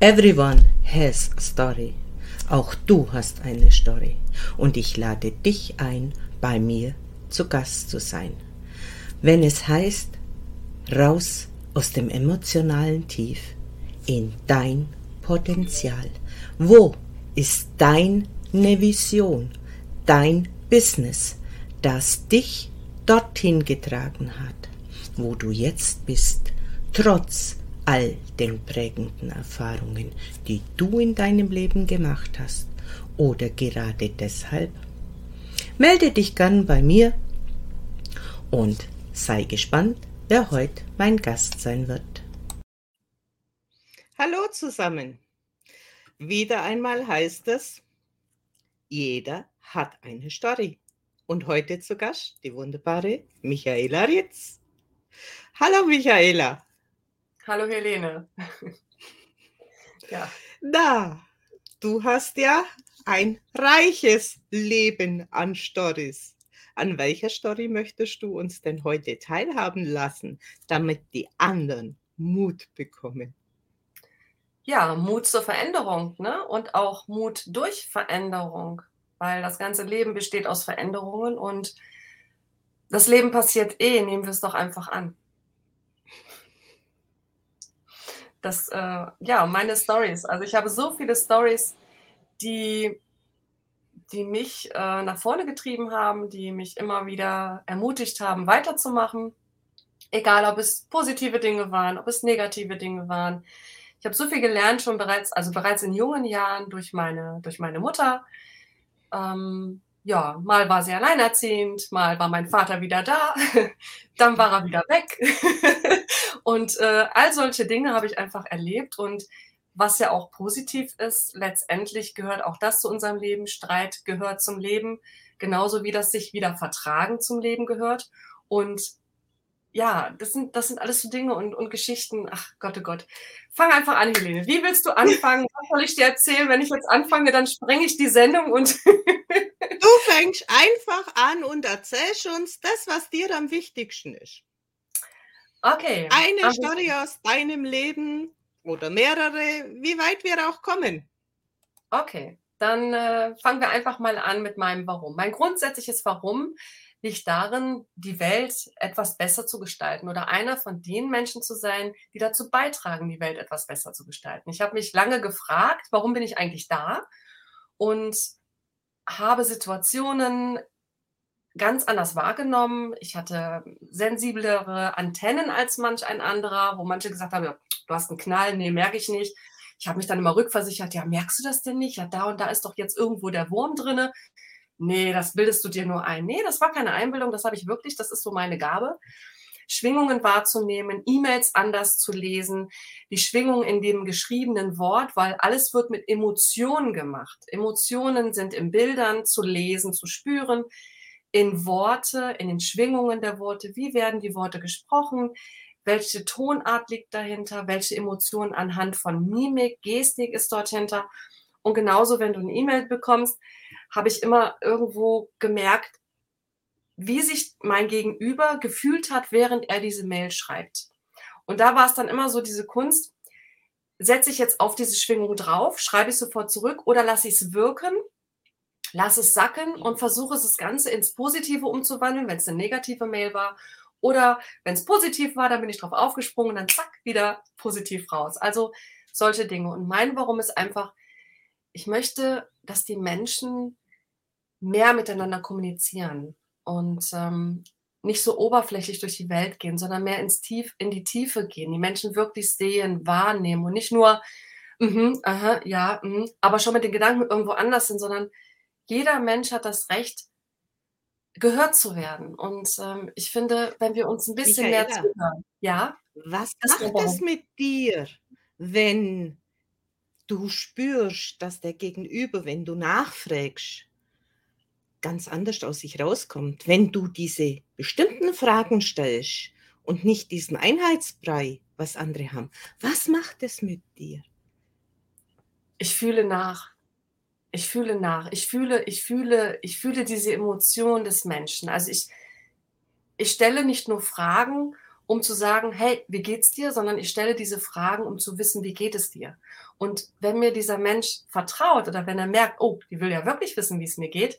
Everyone has a story. Auch du hast eine Story. Und ich lade dich ein, bei mir zu Gast zu sein. Wenn es heißt, raus aus dem emotionalen Tief in dein Potenzial. Wo ist deine Vision, dein Business, das dich dorthin getragen hat, wo du jetzt bist, trotz all den prägenden Erfahrungen, die du in deinem Leben gemacht hast oder gerade deshalb? Melde dich gern bei mir und sei gespannt, wer heute mein Gast sein wird. Hallo zusammen. Wieder einmal heißt es, jeder hat eine Story. Und heute zu Gast die wunderbare Michaela Ritz. Hallo Michaela. Hallo Helene. ja. Da, du hast ja ein reiches Leben an Stories. An welcher Story möchtest du uns denn heute teilhaben lassen, damit die anderen Mut bekommen? Ja, Mut zur Veränderung ne? und auch Mut durch Veränderung, weil das ganze Leben besteht aus Veränderungen und das Leben passiert eh, nehmen wir es doch einfach an. Das, äh, ja, meine Stories. Also ich habe so viele Stories, die, die mich äh, nach vorne getrieben haben, die mich immer wieder ermutigt haben, weiterzumachen. Egal, ob es positive Dinge waren, ob es negative Dinge waren. Ich habe so viel gelernt schon bereits, also bereits in jungen Jahren durch meine, durch meine Mutter. Ähm, ja, mal war sie alleinerziehend, mal war mein Vater wieder da, dann war er wieder weg. und äh, all solche Dinge habe ich einfach erlebt und was ja auch positiv ist, letztendlich gehört auch das zu unserem Leben. Streit gehört zum Leben, genauso wie das sich wieder vertragen zum Leben gehört. Und ja, das sind, das sind alles so Dinge und, und Geschichten. Ach Gott, oh Gott. Fang einfach an, Helene. Wie willst du anfangen? Was soll ich dir erzählen? Wenn ich jetzt anfange, dann sprenge ich die Sendung und. du fängst einfach an und erzählst uns das, was dir am wichtigsten ist. Okay. Eine Story aus deinem Leben oder mehrere, wie weit wir auch kommen. Okay, dann äh, fangen wir einfach mal an mit meinem Warum. Mein grundsätzliches Warum liegt darin, die Welt etwas besser zu gestalten oder einer von den Menschen zu sein, die dazu beitragen, die Welt etwas besser zu gestalten. Ich habe mich lange gefragt, warum bin ich eigentlich da? Und habe Situationen ganz anders wahrgenommen. Ich hatte sensiblere Antennen als manch ein anderer, wo manche gesagt haben, ja, du hast einen Knall, nee, merke ich nicht. Ich habe mich dann immer rückversichert, ja, merkst du das denn nicht? Ja, da und da ist doch jetzt irgendwo der Wurm drinne nee, das bildest du dir nur ein. Nee, das war keine Einbildung, das habe ich wirklich, das ist so meine Gabe. Schwingungen wahrzunehmen, E-Mails anders zu lesen, die Schwingung in dem geschriebenen Wort, weil alles wird mit Emotionen gemacht. Emotionen sind in Bildern zu lesen, zu spüren, in Worte, in den Schwingungen der Worte. Wie werden die Worte gesprochen? Welche Tonart liegt dahinter? Welche Emotionen anhand von Mimik, Gestik ist dort hinter? Und genauso, wenn du eine E-Mail bekommst, habe ich immer irgendwo gemerkt, wie sich mein Gegenüber gefühlt hat, während er diese Mail schreibt. Und da war es dann immer so diese Kunst, setze ich jetzt auf diese Schwingung drauf, schreibe ich sofort zurück oder lasse ich es wirken, lasse es sacken und versuche es das Ganze ins Positive umzuwandeln, wenn es eine negative Mail war. Oder wenn es positiv war, dann bin ich drauf aufgesprungen und dann zack, wieder positiv raus. Also solche Dinge. Und mein Warum ist einfach, ich möchte, dass die Menschen mehr miteinander kommunizieren und ähm, nicht so oberflächlich durch die Welt gehen, sondern mehr ins Tief, in die Tiefe gehen, die Menschen wirklich sehen, wahrnehmen und nicht nur, mhm, aha, ja, mh, aber schon mit den Gedanken irgendwo anders sind, sondern jeder Mensch hat das Recht, gehört zu werden. Und ähm, ich finde, wenn wir uns ein bisschen Michaela, mehr zuhören, ja. Was macht es mit dir, wenn du spürst, dass der Gegenüber, wenn du nachfragst, ganz anders aus sich rauskommt, wenn du diese bestimmten Fragen stellst und nicht diesen Einheitsbrei, was andere haben. Was macht es mit dir? Ich fühle nach. Ich fühle nach. Ich fühle, ich fühle, ich fühle diese Emotion des Menschen. Also ich, ich stelle nicht nur Fragen um zu sagen, hey, wie geht's dir, sondern ich stelle diese Fragen, um zu wissen, wie geht es dir. Und wenn mir dieser Mensch vertraut oder wenn er merkt, oh, die will ja wirklich wissen, wie es mir geht,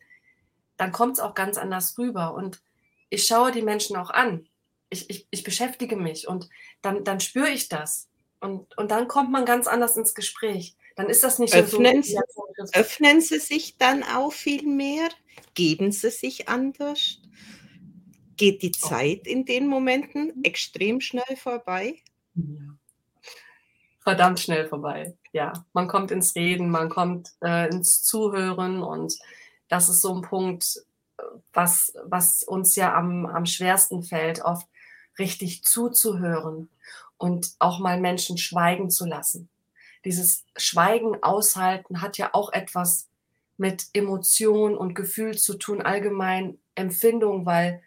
dann kommt es auch ganz anders rüber. Und ich schaue die Menschen auch an. Ich, ich, ich beschäftige mich und dann, dann spüre ich das. Und, und dann kommt man ganz anders ins Gespräch. Dann ist das nicht öffnen so. Sie, öffnen Sie sich dann auch viel mehr? Geben Sie sich anders? Geht die oh. Zeit in den Momenten extrem schnell vorbei? Ja. Verdammt schnell vorbei. Ja, man kommt ins Reden, man kommt äh, ins Zuhören und das ist so ein Punkt, was, was uns ja am, am schwersten fällt, oft richtig zuzuhören und auch mal Menschen schweigen zu lassen. Dieses Schweigen aushalten hat ja auch etwas mit Emotion und Gefühl zu tun, allgemein Empfindung, weil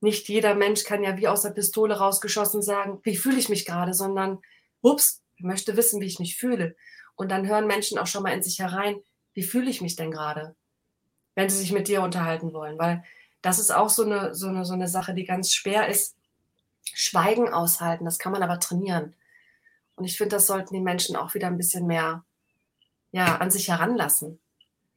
nicht jeder Mensch kann ja wie aus der Pistole rausgeschossen sagen, wie fühle ich mich gerade, sondern, ups, ich möchte wissen, wie ich mich fühle. Und dann hören Menschen auch schon mal in sich herein, wie fühle ich mich denn gerade, wenn sie sich mit dir unterhalten wollen, weil das ist auch so eine, so eine, so eine Sache, die ganz schwer ist, Schweigen aushalten, das kann man aber trainieren. Und ich finde, das sollten die Menschen auch wieder ein bisschen mehr ja, an sich heranlassen,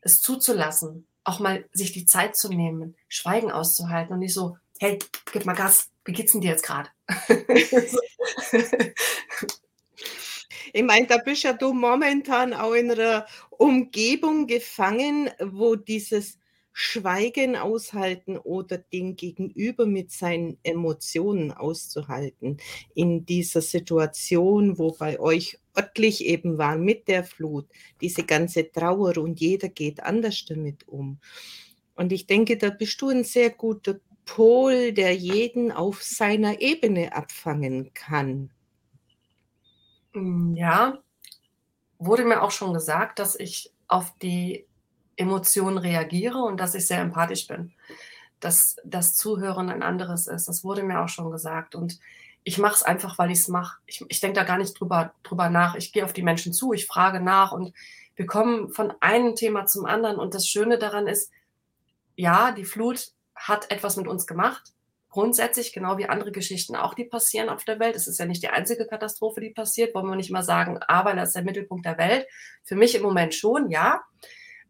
es zuzulassen, auch mal sich die Zeit zu nehmen, Schweigen auszuhalten und nicht so, hey, gib mal Gas, wie geht's denn dir jetzt gerade? ich meine, da bist ja du momentan auch in einer Umgebung gefangen, wo dieses Schweigen aushalten oder den Gegenüber mit seinen Emotionen auszuhalten. In dieser Situation, wo bei euch örtlich eben war mit der Flut, diese ganze Trauer und jeder geht anders damit um. Und ich denke, da bist du ein sehr guter Pol, der jeden auf seiner Ebene abfangen kann. Hm, ja, wurde mir auch schon gesagt, dass ich auf die Emotionen reagiere und dass ich sehr empathisch bin. Dass das Zuhören ein anderes ist. Das wurde mir auch schon gesagt. Und ich mache es einfach, weil ich es mache. Ich, ich denke da gar nicht drüber, drüber nach. Ich gehe auf die Menschen zu, ich frage nach und wir kommen von einem Thema zum anderen. Und das Schöne daran ist, ja, die Flut hat etwas mit uns gemacht. Grundsätzlich, genau wie andere Geschichten auch, die passieren auf der Welt. Es ist ja nicht die einzige Katastrophe, die passiert. Wollen wir nicht mal sagen, aber das ist der Mittelpunkt der Welt. Für mich im Moment schon, ja.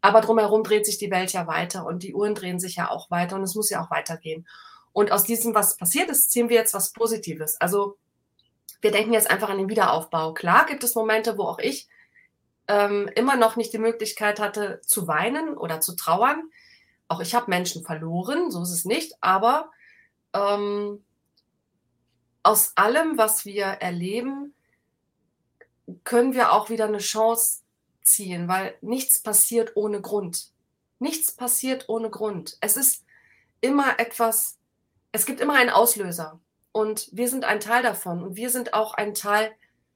Aber drumherum dreht sich die Welt ja weiter und die Uhren drehen sich ja auch weiter und es muss ja auch weitergehen. Und aus diesem, was passiert ist, ziehen wir jetzt was Positives. Also wir denken jetzt einfach an den Wiederaufbau. Klar gibt es Momente, wo auch ich ähm, immer noch nicht die Möglichkeit hatte zu weinen oder zu trauern. Auch ich habe Menschen verloren, so ist es nicht. Aber ähm, aus allem, was wir erleben, können wir auch wieder eine Chance ziehen, weil nichts passiert ohne Grund. Nichts passiert ohne Grund. Es ist immer etwas, es gibt immer einen Auslöser und wir sind ein Teil davon und wir sind auch ein Teil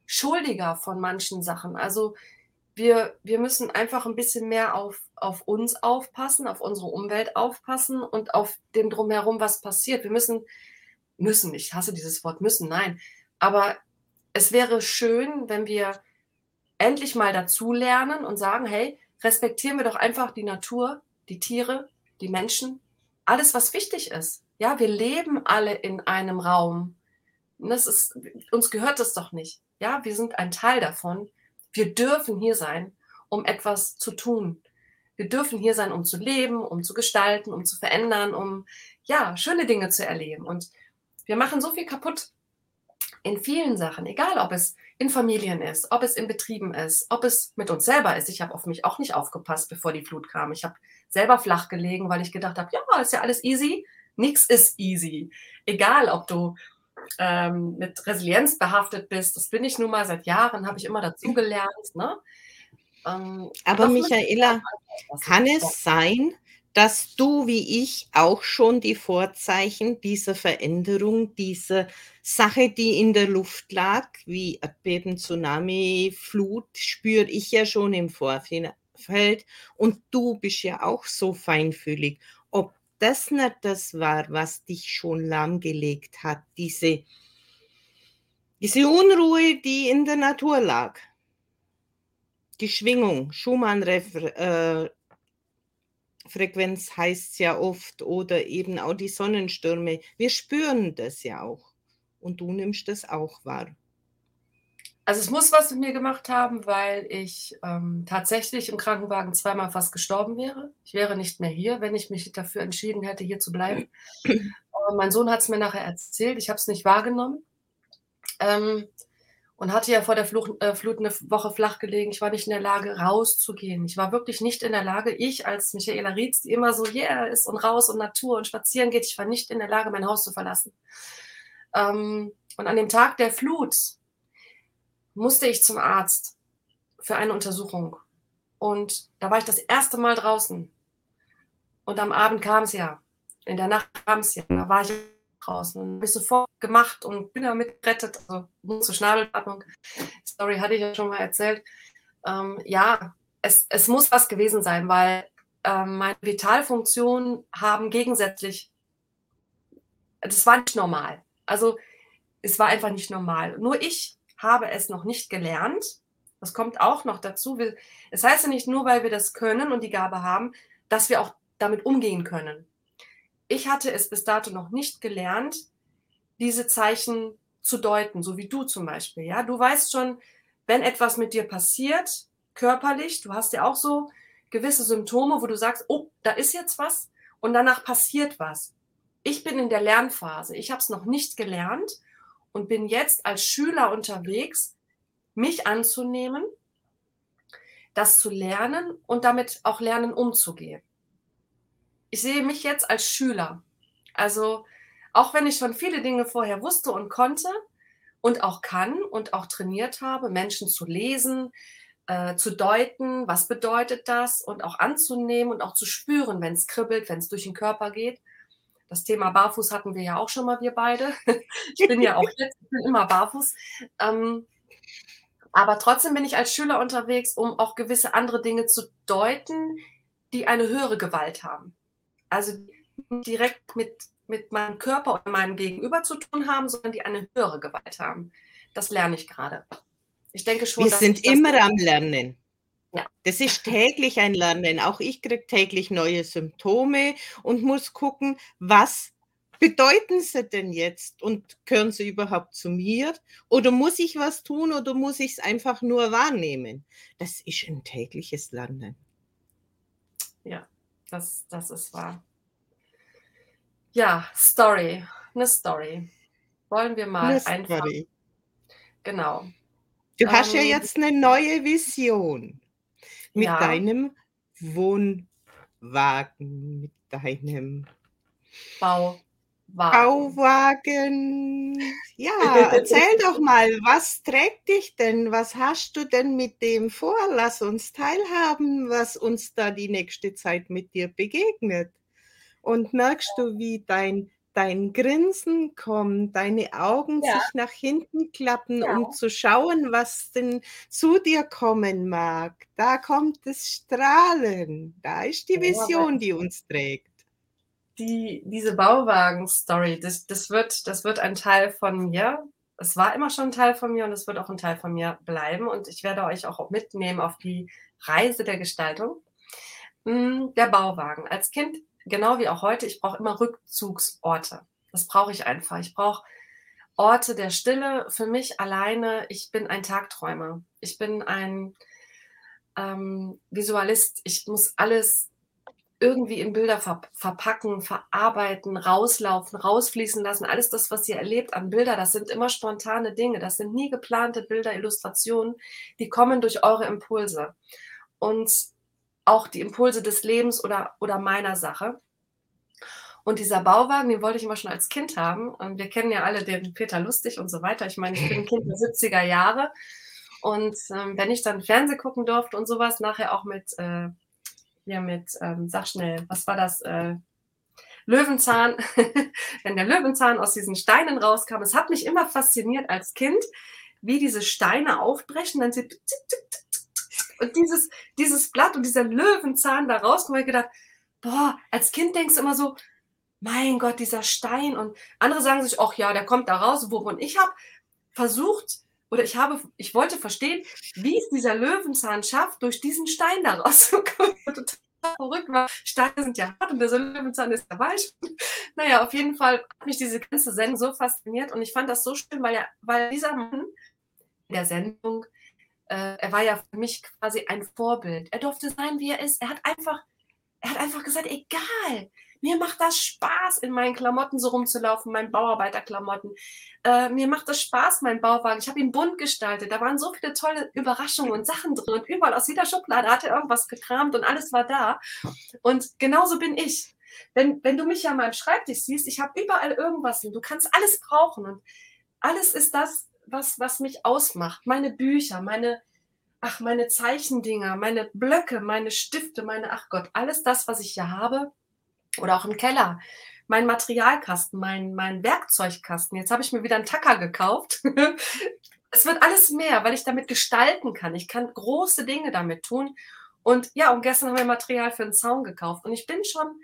schuldiger von manchen Sachen. Also wir, wir müssen einfach ein bisschen mehr auf, auf uns aufpassen, auf unsere Umwelt aufpassen und auf dem drumherum, was passiert. Wir müssen, müssen, ich hasse dieses Wort müssen, nein, aber es wäre schön, wenn wir endlich mal dazulernen und sagen, hey, respektieren wir doch einfach die Natur, die Tiere, die Menschen, alles, was wichtig ist. Ja, wir leben alle in einem Raum. Das ist, uns gehört das doch nicht. Ja, wir sind ein Teil davon. Wir dürfen hier sein, um etwas zu tun. Wir dürfen hier sein, um zu leben, um zu gestalten, um zu verändern, um, ja, schöne Dinge zu erleben. Und wir machen so viel kaputt in vielen Sachen, egal ob es in Familien ist, ob es in Betrieben ist, ob es mit uns selber ist. Ich habe auf mich auch nicht aufgepasst, bevor die Flut kam. Ich habe selber flach gelegen, weil ich gedacht habe, ja, ist ja alles easy. Nichts ist easy. Egal, ob du ähm, mit Resilienz behaftet bist, das bin ich nun mal seit Jahren, habe ich immer dazugelernt. Ne? Ähm, Aber Michaela, kann es sein, dass du wie ich auch schon die Vorzeichen dieser Veränderung, dieser Sache, die in der Luft lag, wie Erdbeben, Tsunami, Flut, spüre ich ja schon im Vorfeld. Und du bist ja auch so feinfühlig. Ob das nicht das war, was dich schon lahmgelegt hat, diese, diese Unruhe, die in der Natur lag. Die Schwingung, Schumann-Refrain. Äh, heißt es ja oft oder eben auch die Sonnenstürme. Wir spüren das ja auch. und du nimmst das auch wahr. Also es muss was mit mir gemacht haben, weil ich ähm, tatsächlich im Krankenwagen zweimal fast gestorben wäre. Ich wäre nicht mehr hier, wenn ich mich dafür entschieden hätte, hier zu bleiben. Aber mein Sohn hat es mir nachher erzählt. Ich habe es nicht wahrgenommen. Ähm, und hatte ja vor der Flucht, äh, Flut eine Woche flach gelegen. Ich war nicht in der Lage, rauszugehen. Ich war wirklich nicht in der Lage, ich als Michaela Rietz, die immer so, yeah, ist und raus und Natur und spazieren geht, ich war nicht in der Lage, mein Haus zu verlassen. Ähm, und an dem Tag der Flut musste ich zum Arzt für eine Untersuchung. Und da war ich das erste Mal draußen. Und am Abend kam es ja. In der Nacht kam es ja. Da war ich draußen. Habe ich sofort gemacht und bin damit gerettet. Also nur zur Schnabelatmung. Story hatte ich ja schon mal erzählt. Ähm, ja, es, es muss was gewesen sein, weil ähm, meine Vitalfunktionen haben gegensätzlich, das war nicht normal. Also es war einfach nicht normal. Nur ich habe es noch nicht gelernt. Das kommt auch noch dazu. Es heißt ja nicht nur, weil wir das können und die Gabe haben, dass wir auch damit umgehen können. Ich hatte es bis dato noch nicht gelernt, diese Zeichen zu deuten, so wie du zum Beispiel. Ja, du weißt schon, wenn etwas mit dir passiert, körperlich, du hast ja auch so gewisse Symptome, wo du sagst, oh, da ist jetzt was und danach passiert was. Ich bin in der Lernphase. Ich habe es noch nicht gelernt und bin jetzt als Schüler unterwegs, mich anzunehmen, das zu lernen und damit auch lernen umzugehen. Ich sehe mich jetzt als Schüler. Also auch wenn ich schon viele Dinge vorher wusste und konnte und auch kann und auch trainiert habe, Menschen zu lesen, äh, zu deuten, was bedeutet das und auch anzunehmen und auch zu spüren, wenn es kribbelt, wenn es durch den Körper geht, das Thema Barfuß hatten wir ja auch schon mal, wir beide. Ich bin ja auch jetzt immer barfuß. Ähm, aber trotzdem bin ich als Schüler unterwegs, um auch gewisse andere Dinge zu deuten, die eine höhere Gewalt haben. Also direkt mit, mit meinem Körper und meinem Gegenüber zu tun haben, sondern die eine höhere Gewalt haben. Das lerne ich gerade. Ich denke schon. Wir sind immer am Lernen. Ja. Das ist täglich ein Lernen. Auch ich kriege täglich neue Symptome und muss gucken, was bedeuten sie denn jetzt und gehören sie überhaupt zu mir? Oder muss ich was tun oder muss ich es einfach nur wahrnehmen? Das ist ein tägliches Lernen. Ja, das, das ist wahr. Ja, Story. Eine Story. Wollen wir mal eine einfach. Story. Genau. Du hast ja ähm, jetzt eine neue Vision mit ja. deinem Wohnwagen, mit deinem Bauwagen. Bauwagen. Ja, erzähl doch mal, was trägt dich denn? Was hast du denn mit dem vor? Lass uns teilhaben, was uns da die nächste Zeit mit dir begegnet. Und merkst du, wie dein dein Grinsen kommt, deine Augen ja. sich nach hinten klappen, ja. um zu schauen, was denn zu dir kommen mag. Da kommt das Strahlen. Da ist die Vision, die uns trägt. Die, diese Bauwagen-Story, das, das, wird, das wird ein Teil von mir. Es war immer schon ein Teil von mir und es wird auch ein Teil von mir bleiben. Und ich werde euch auch mitnehmen auf die Reise der Gestaltung. Hm, der Bauwagen. Als Kind genau wie auch heute, ich brauche immer Rückzugsorte. Das brauche ich einfach. Ich brauche Orte der Stille für mich alleine. Ich bin ein Tagträumer. Ich bin ein ähm, Visualist. Ich muss alles irgendwie in Bilder ver verpacken, verarbeiten, rauslaufen, rausfließen lassen. Alles das, was ihr erlebt an Bilder, das sind immer spontane Dinge. Das sind nie geplante Bilder, Illustrationen. Die kommen durch eure Impulse. Und auch die Impulse des Lebens oder, oder meiner Sache. Und dieser Bauwagen, den wollte ich immer schon als Kind haben. Und wir kennen ja alle den Peter Lustig und so weiter. Ich meine, ich bin ein Kind der 70er Jahre. Und ähm, wenn ich dann Fernsehen gucken durfte und sowas, nachher auch mit, äh, ja, mit, ähm, sag schnell, was war das? Äh, Löwenzahn, wenn der Löwenzahn aus diesen Steinen rauskam. Es hat mich immer fasziniert als Kind, wie diese Steine aufbrechen, dann sie tick, tick, tick, und dieses, dieses Blatt und dieser Löwenzahn da rauskommt, habe ich gedacht, boah, als Kind denkst du immer so, mein Gott, dieser Stein. Und andere sagen sich, ach ja, der kommt da raus. Und ich habe versucht, oder ich habe, ich wollte verstehen, wie es dieser Löwenzahn schafft, durch diesen Stein da rauszukommen. verrückt, weil Steine sind ja hart und der Löwenzahn ist ja weich. naja, auf jeden Fall hat mich diese ganze Sendung so fasziniert und ich fand das so schön, weil, ja, weil dieser Mann in der Sendung, äh, er war ja für mich quasi ein Vorbild. Er durfte sein, wie er ist. Er hat einfach, er hat einfach gesagt, egal, mir macht das Spaß, in meinen Klamotten so rumzulaufen, meinen Bauarbeiterklamotten. Äh, mir macht das Spaß, mein Bauwagen. Ich habe ihn bunt gestaltet. Da waren so viele tolle Überraschungen und Sachen drin. Und überall aus jeder Schublade hat er irgendwas gekramt und alles war da. Und genauso bin ich. Wenn, wenn du mich ja mal im Schreibtisch siehst, ich habe überall irgendwas und du kannst alles brauchen. Und alles ist das, was, was mich ausmacht. Meine Bücher, meine, ach, meine Zeichendinger, meine Blöcke, meine Stifte, meine, ach Gott, alles das, was ich hier habe, oder auch im Keller. Mein Materialkasten, mein, mein Werkzeugkasten. Jetzt habe ich mir wieder einen Tacker gekauft. es wird alles mehr, weil ich damit gestalten kann. Ich kann große Dinge damit tun. Und ja, und gestern haben wir Material für einen Zaun gekauft. Und ich bin schon,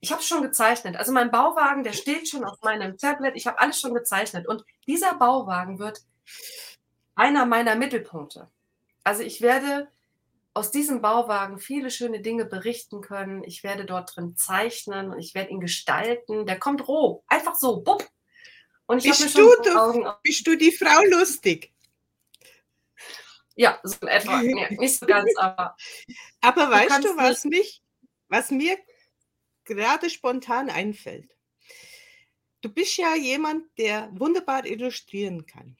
ich habe schon gezeichnet. Also mein Bauwagen, der steht schon auf meinem Tablet. Ich habe alles schon gezeichnet. Und dieser Bauwagen wird einer meiner Mittelpunkte. Also ich werde aus diesem Bauwagen viele schöne Dinge berichten können. Ich werde dort drin zeichnen und ich werde ihn gestalten. Der kommt roh, einfach so, bupp. Und ich bist, du, du, bist du die Frau lustig? Ja, so etwa. Nee, nicht so ganz, aber. Aber weißt du, was, mich, was mir gerade spontan einfällt? Du bist ja jemand, der wunderbar illustrieren kann.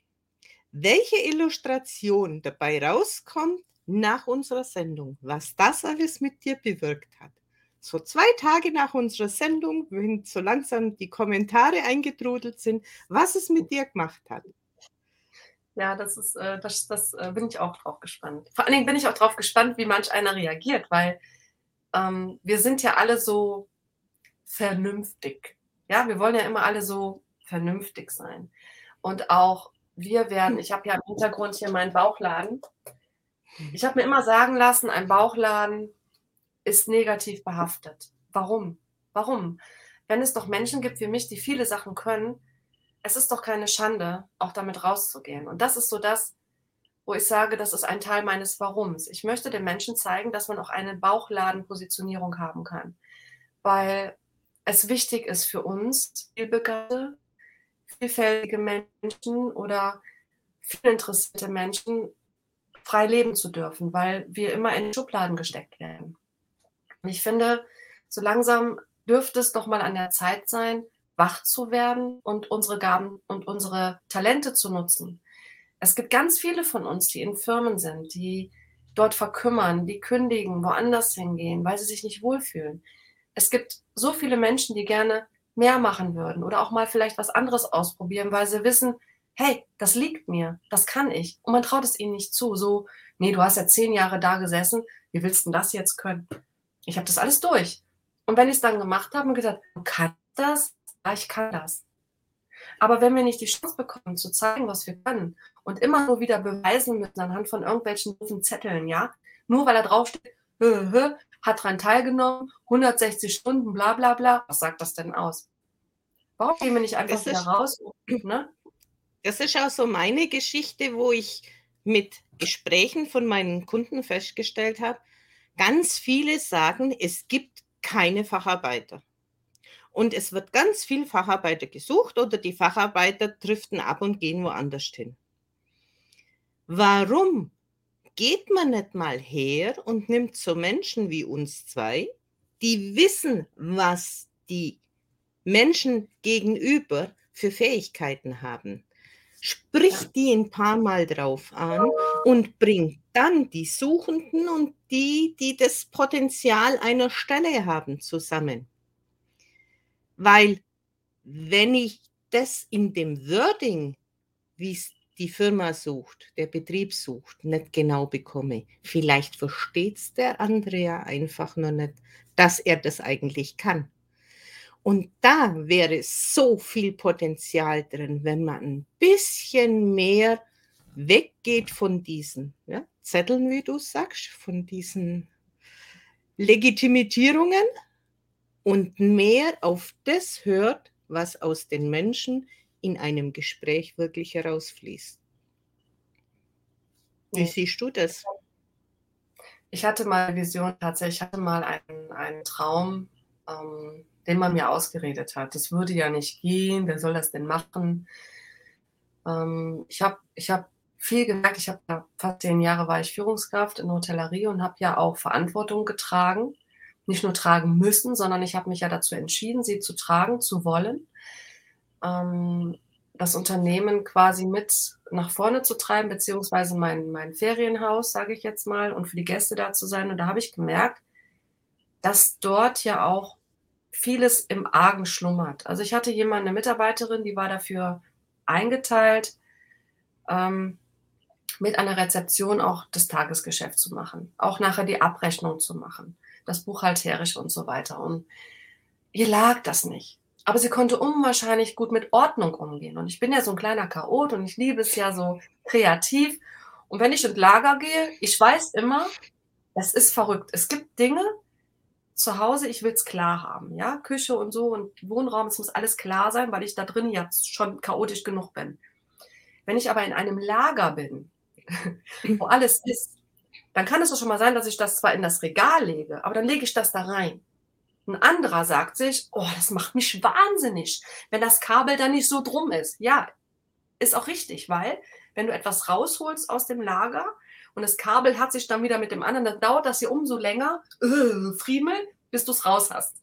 Welche Illustration dabei rauskommt, nach unserer Sendung, was das alles mit dir bewirkt hat. So zwei Tage nach unserer Sendung, wenn so langsam die Kommentare eingetrudelt sind, was es mit dir gemacht hat. Ja, das ist, äh, das, das äh, bin ich auch drauf gespannt. Vor allen Dingen bin ich auch drauf gespannt, wie manch einer reagiert, weil ähm, wir sind ja alle so vernünftig. Ja, wir wollen ja immer alle so vernünftig sein. Und auch wir werden, ich habe ja im Hintergrund hier meinen Bauchladen ich habe mir immer sagen lassen, ein Bauchladen ist negativ behaftet. Warum? Warum? Wenn es doch Menschen gibt wie mich, die viele Sachen können, es ist doch keine Schande, auch damit rauszugehen. Und das ist so das, wo ich sage, das ist ein Teil meines Warums. Ich möchte den Menschen zeigen, dass man auch eine Bauchladenpositionierung haben kann, weil es wichtig ist für uns, vielbegabte, vielfältige Menschen oder viel interessierte Menschen, frei leben zu dürfen, weil wir immer in Schubladen gesteckt werden. Und ich finde, so langsam dürfte es doch mal an der Zeit sein, wach zu werden und unsere Gaben und unsere Talente zu nutzen. Es gibt ganz viele von uns, die in Firmen sind, die dort verkümmern, die kündigen, woanders hingehen, weil sie sich nicht wohlfühlen. Es gibt so viele Menschen, die gerne mehr machen würden oder auch mal vielleicht was anderes ausprobieren, weil sie wissen, hey, das liegt mir, das kann ich. Und man traut es ihnen nicht zu. So, nee, du hast ja zehn Jahre da gesessen, wie willst du das jetzt können? Ich habe das alles durch. Und wenn ich es dann gemacht habe und gesagt, du kannst das, ja, ich kann das. Aber wenn wir nicht die Chance bekommen, zu zeigen, was wir können und immer nur wieder beweisen müssen anhand von irgendwelchen doofen Zetteln, ja, nur weil da draufsteht, hö, hö, hat daran teilgenommen, 160 Stunden, bla bla bla, was sagt das denn aus? Warum gehen wir nicht einfach wieder raus? Ne? Das ist auch so meine Geschichte, wo ich mit Gesprächen von meinen Kunden festgestellt habe, ganz viele sagen, es gibt keine Facharbeiter. Und es wird ganz viel Facharbeiter gesucht oder die Facharbeiter driften ab und gehen woanders hin. Warum geht man nicht mal her und nimmt so Menschen wie uns zwei, die wissen, was die Menschen gegenüber für Fähigkeiten haben? Sprich die ein paar Mal drauf an und bring dann die Suchenden und die, die das Potenzial einer Stelle haben, zusammen. Weil wenn ich das in dem Wording, wie es die Firma sucht, der Betrieb sucht, nicht genau bekomme, vielleicht versteht es der andere ja einfach nur nicht, dass er das eigentlich kann. Und da wäre so viel Potenzial drin, wenn man ein bisschen mehr weggeht von diesen ja, Zetteln, wie du sagst, von diesen Legitimierungen und mehr auf das hört, was aus den Menschen in einem Gespräch wirklich herausfließt. Wie siehst du das? Ich hatte mal Vision tatsächlich, ich hatte mal einen, einen Traum, ähm, den man mir ausgeredet hat. Das würde ja nicht gehen, wer soll das denn machen? Ähm, ich habe ich hab viel gemerkt, ich habe fast zehn Jahre war ich Führungskraft in Hotellerie und habe ja auch Verantwortung getragen. Nicht nur tragen müssen, sondern ich habe mich ja dazu entschieden, sie zu tragen, zu wollen. Ähm, das Unternehmen quasi mit nach vorne zu treiben, beziehungsweise mein, mein Ferienhaus, sage ich jetzt mal, und für die Gäste da zu sein. Und da habe ich gemerkt, dass dort ja auch vieles im Argen schlummert. Also ich hatte jemanden, eine Mitarbeiterin, die war dafür eingeteilt, ähm, mit einer Rezeption auch das Tagesgeschäft zu machen, auch nachher die Abrechnung zu machen, das buchhalterische und so weiter. Und ihr lag das nicht. Aber sie konnte unwahrscheinlich gut mit Ordnung umgehen. Und ich bin ja so ein kleiner Chaot und ich liebe es ja so kreativ. Und wenn ich ins Lager gehe, ich weiß immer, das ist verrückt. Es gibt Dinge zu Hause, ich will es klar haben. Ja, Küche und so und Wohnraum, es muss alles klar sein, weil ich da drin ja schon chaotisch genug bin. Wenn ich aber in einem Lager bin, wo alles ist, dann kann es doch schon mal sein, dass ich das zwar in das Regal lege, aber dann lege ich das da rein. Ein anderer sagt sich, oh, das macht mich wahnsinnig, wenn das Kabel da nicht so drum ist. Ja, ist auch richtig, weil wenn du etwas rausholst aus dem Lager und das Kabel hat sich dann wieder mit dem anderen, dann dauert das hier umso länger, äh, Friemel, bis du es raus hast.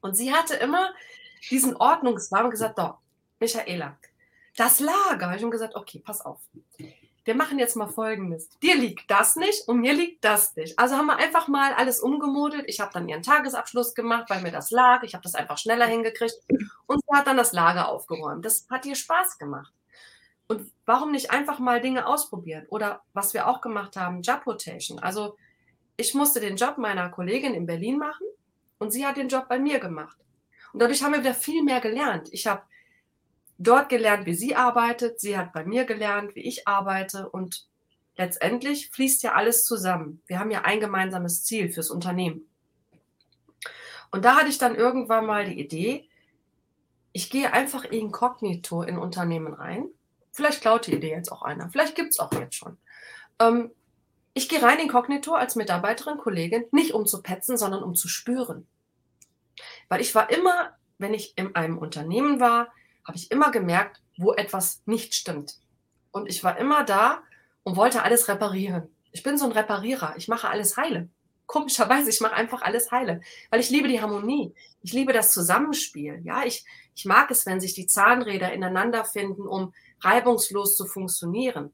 Und sie hatte immer diesen Ordnungswahn und gesagt, doch, Michaela, das Lager. Ich habe gesagt, okay, pass auf wir machen jetzt mal Folgendes. Dir liegt das nicht und mir liegt das nicht. Also haben wir einfach mal alles umgemodelt. Ich habe dann ihren Tagesabschluss gemacht, weil mir das lag. Ich habe das einfach schneller hingekriegt und sie hat dann das Lager aufgeräumt. Das hat ihr Spaß gemacht. Und warum nicht einfach mal Dinge ausprobieren? Oder was wir auch gemacht haben, Job Rotation. Also ich musste den Job meiner Kollegin in Berlin machen und sie hat den Job bei mir gemacht. Und dadurch haben wir wieder viel mehr gelernt. Ich habe dort gelernt, wie sie arbeitet. Sie hat bei mir gelernt, wie ich arbeite. Und letztendlich fließt ja alles zusammen. Wir haben ja ein gemeinsames Ziel fürs Unternehmen. Und da hatte ich dann irgendwann mal die Idee, ich gehe einfach inkognito in Unternehmen rein. Vielleicht klaut die Idee jetzt auch einer. Vielleicht gibt es auch jetzt schon. Ähm, ich gehe rein inkognito als Mitarbeiterin, Kollegin, nicht um zu petzen, sondern um zu spüren. Weil ich war immer, wenn ich in einem Unternehmen war, habe ich immer gemerkt, wo etwas nicht stimmt. Und ich war immer da und wollte alles reparieren. Ich bin so ein Reparierer. Ich mache alles heile. Komischerweise, ich mache einfach alles heile, weil ich liebe die Harmonie. Ich liebe das Zusammenspiel. Ja, ich, ich mag es, wenn sich die Zahnräder ineinander finden, um reibungslos zu funktionieren.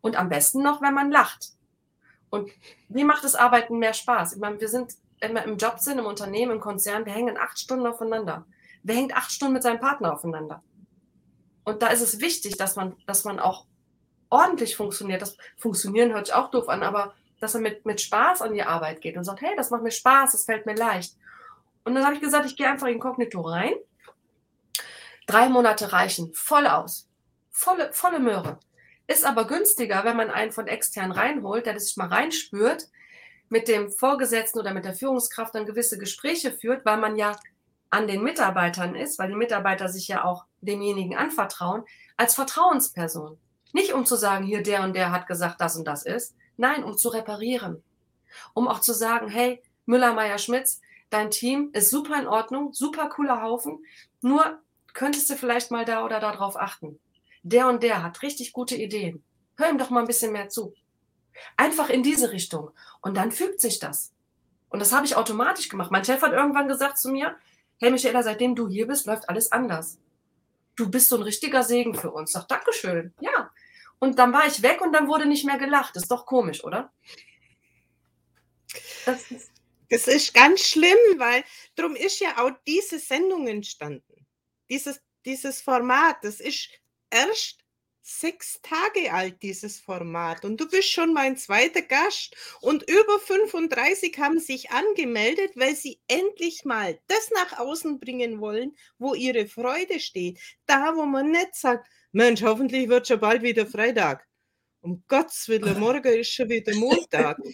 Und am besten noch, wenn man lacht. Und wie macht das Arbeiten mehr Spaß? Ich meine, wir sind immer im Job sind, im Unternehmen, im Konzern, wir hängen acht Stunden aufeinander. Wer hängt acht Stunden mit seinem Partner aufeinander? Und da ist es wichtig, dass man, dass man auch ordentlich funktioniert. Das Funktionieren hört sich auch doof an, aber dass er mit, mit Spaß an die Arbeit geht und sagt, hey, das macht mir Spaß, das fällt mir leicht. Und dann habe ich gesagt, ich gehe einfach inkognito rein. Drei Monate reichen voll aus. Volle, volle Möhre. Ist aber günstiger, wenn man einen von extern reinholt, der das sich mal reinspürt, mit dem Vorgesetzten oder mit der Führungskraft dann gewisse Gespräche führt, weil man ja an den Mitarbeitern ist, weil die Mitarbeiter sich ja auch demjenigen anvertrauen, als Vertrauensperson. Nicht um zu sagen, hier der und der hat gesagt, das und das ist. Nein, um zu reparieren. Um auch zu sagen, hey, Müller, Meier, Schmitz, dein Team ist super in Ordnung, super cooler Haufen. Nur könntest du vielleicht mal da oder da drauf achten. Der und der hat richtig gute Ideen. Hör ihm doch mal ein bisschen mehr zu. Einfach in diese Richtung. Und dann fügt sich das. Und das habe ich automatisch gemacht. Mein Chef hat irgendwann gesagt zu mir, hey Michaela, seitdem du hier bist, läuft alles anders. Du bist so ein richtiger Segen für uns. Sag Dankeschön. Ja. Und dann war ich weg und dann wurde nicht mehr gelacht. Ist doch komisch, oder? Das ist, das ist ganz schlimm, weil darum ist ja auch diese Sendung entstanden. Dieses, dieses Format, das ist erst sechs Tage alt, dieses Format. Und du bist schon mein zweiter Gast. Und über 35 haben sich angemeldet, weil sie endlich mal das nach außen bringen wollen, wo ihre Freude steht. Da, wo man nicht sagt, Mensch, hoffentlich wird schon bald wieder Freitag. Um Gottes Willen, morgen ist schon wieder Montag.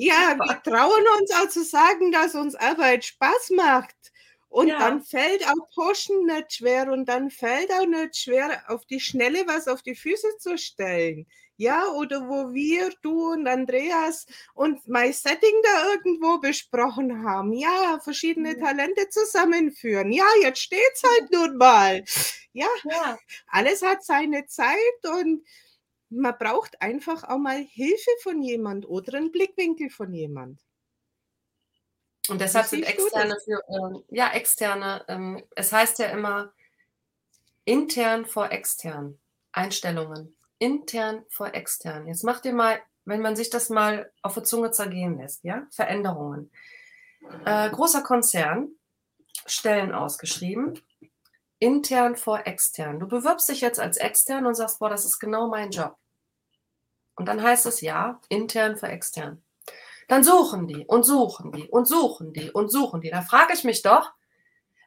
Ja, wir trauen uns auch zu sagen, dass uns Arbeit Spaß macht. Und ja. dann fällt auch Poschen nicht schwer und dann fällt auch nicht schwer, auf die Schnelle was auf die Füße zu stellen. ja, oder wo wir, du und Andreas und mein Setting da irgendwo besprochen haben. Ja, verschiedene Talente zusammenführen. Ja, jetzt steht's halt nun mal. Ja, ja, alles hat seine Zeit und man braucht einfach auch mal Hilfe von jemand oder einen Blickwinkel von jemand. Und deshalb sind externe, für, äh, ja, externe, ähm, es heißt ja immer intern vor extern, Einstellungen intern vor extern. Jetzt macht ihr mal, wenn man sich das mal auf der Zunge zergehen lässt, ja, Veränderungen. Äh, großer Konzern, Stellen ausgeschrieben, intern vor extern. Du bewirbst dich jetzt als extern und sagst, boah, das ist genau mein Job. Und dann heißt es ja, intern vor extern. Dann suchen die und suchen die und suchen die und suchen die. Da frage ich mich doch,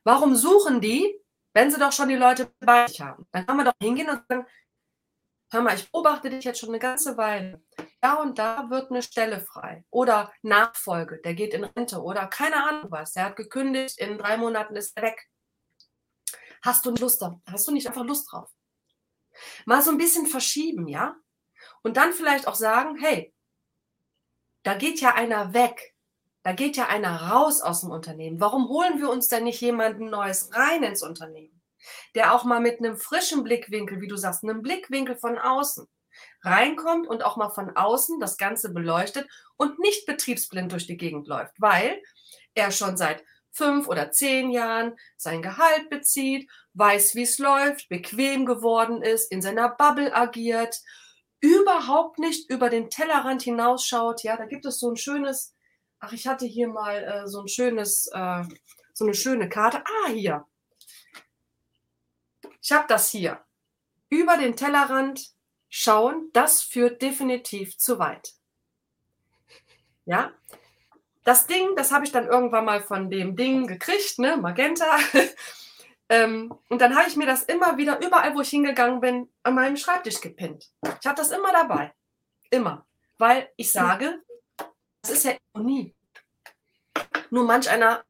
warum suchen die, wenn sie doch schon die Leute bei sich haben? Dann kann man doch hingehen und sagen, hör mal, ich beobachte dich jetzt schon eine ganze Weile. Da und da wird eine Stelle frei. Oder Nachfolge, der geht in Rente. Oder keine Ahnung was, der hat gekündigt, in drei Monaten ist er weg. Hast du Lust drauf? Hast du nicht einfach Lust drauf? Mal so ein bisschen verschieben, ja? Und dann vielleicht auch sagen, hey, da geht ja einer weg. Da geht ja einer raus aus dem Unternehmen. Warum holen wir uns denn nicht jemanden Neues rein ins Unternehmen? der auch mal mit einem frischen Blickwinkel, wie du sagst, einem Blickwinkel von außen reinkommt und auch mal von außen das Ganze beleuchtet und nicht betriebsblind durch die Gegend läuft, weil er schon seit fünf oder zehn Jahren sein Gehalt bezieht, weiß, wie es läuft, bequem geworden ist, in seiner Bubble agiert, überhaupt nicht über den Tellerrand hinausschaut. Ja, da gibt es so ein schönes, ach, ich hatte hier mal äh, so ein schönes, äh, so eine schöne Karte. Ah, hier. Ich habe das hier. Über den Tellerrand schauen, das führt definitiv zu weit. Ja, das Ding, das habe ich dann irgendwann mal von dem Ding gekriegt, ne, Magenta. ähm, und dann habe ich mir das immer wieder, überall, wo ich hingegangen bin, an meinem Schreibtisch gepinnt. Ich habe das immer dabei. Immer. Weil ich sage, das ist ja Ironie. Nur manch einer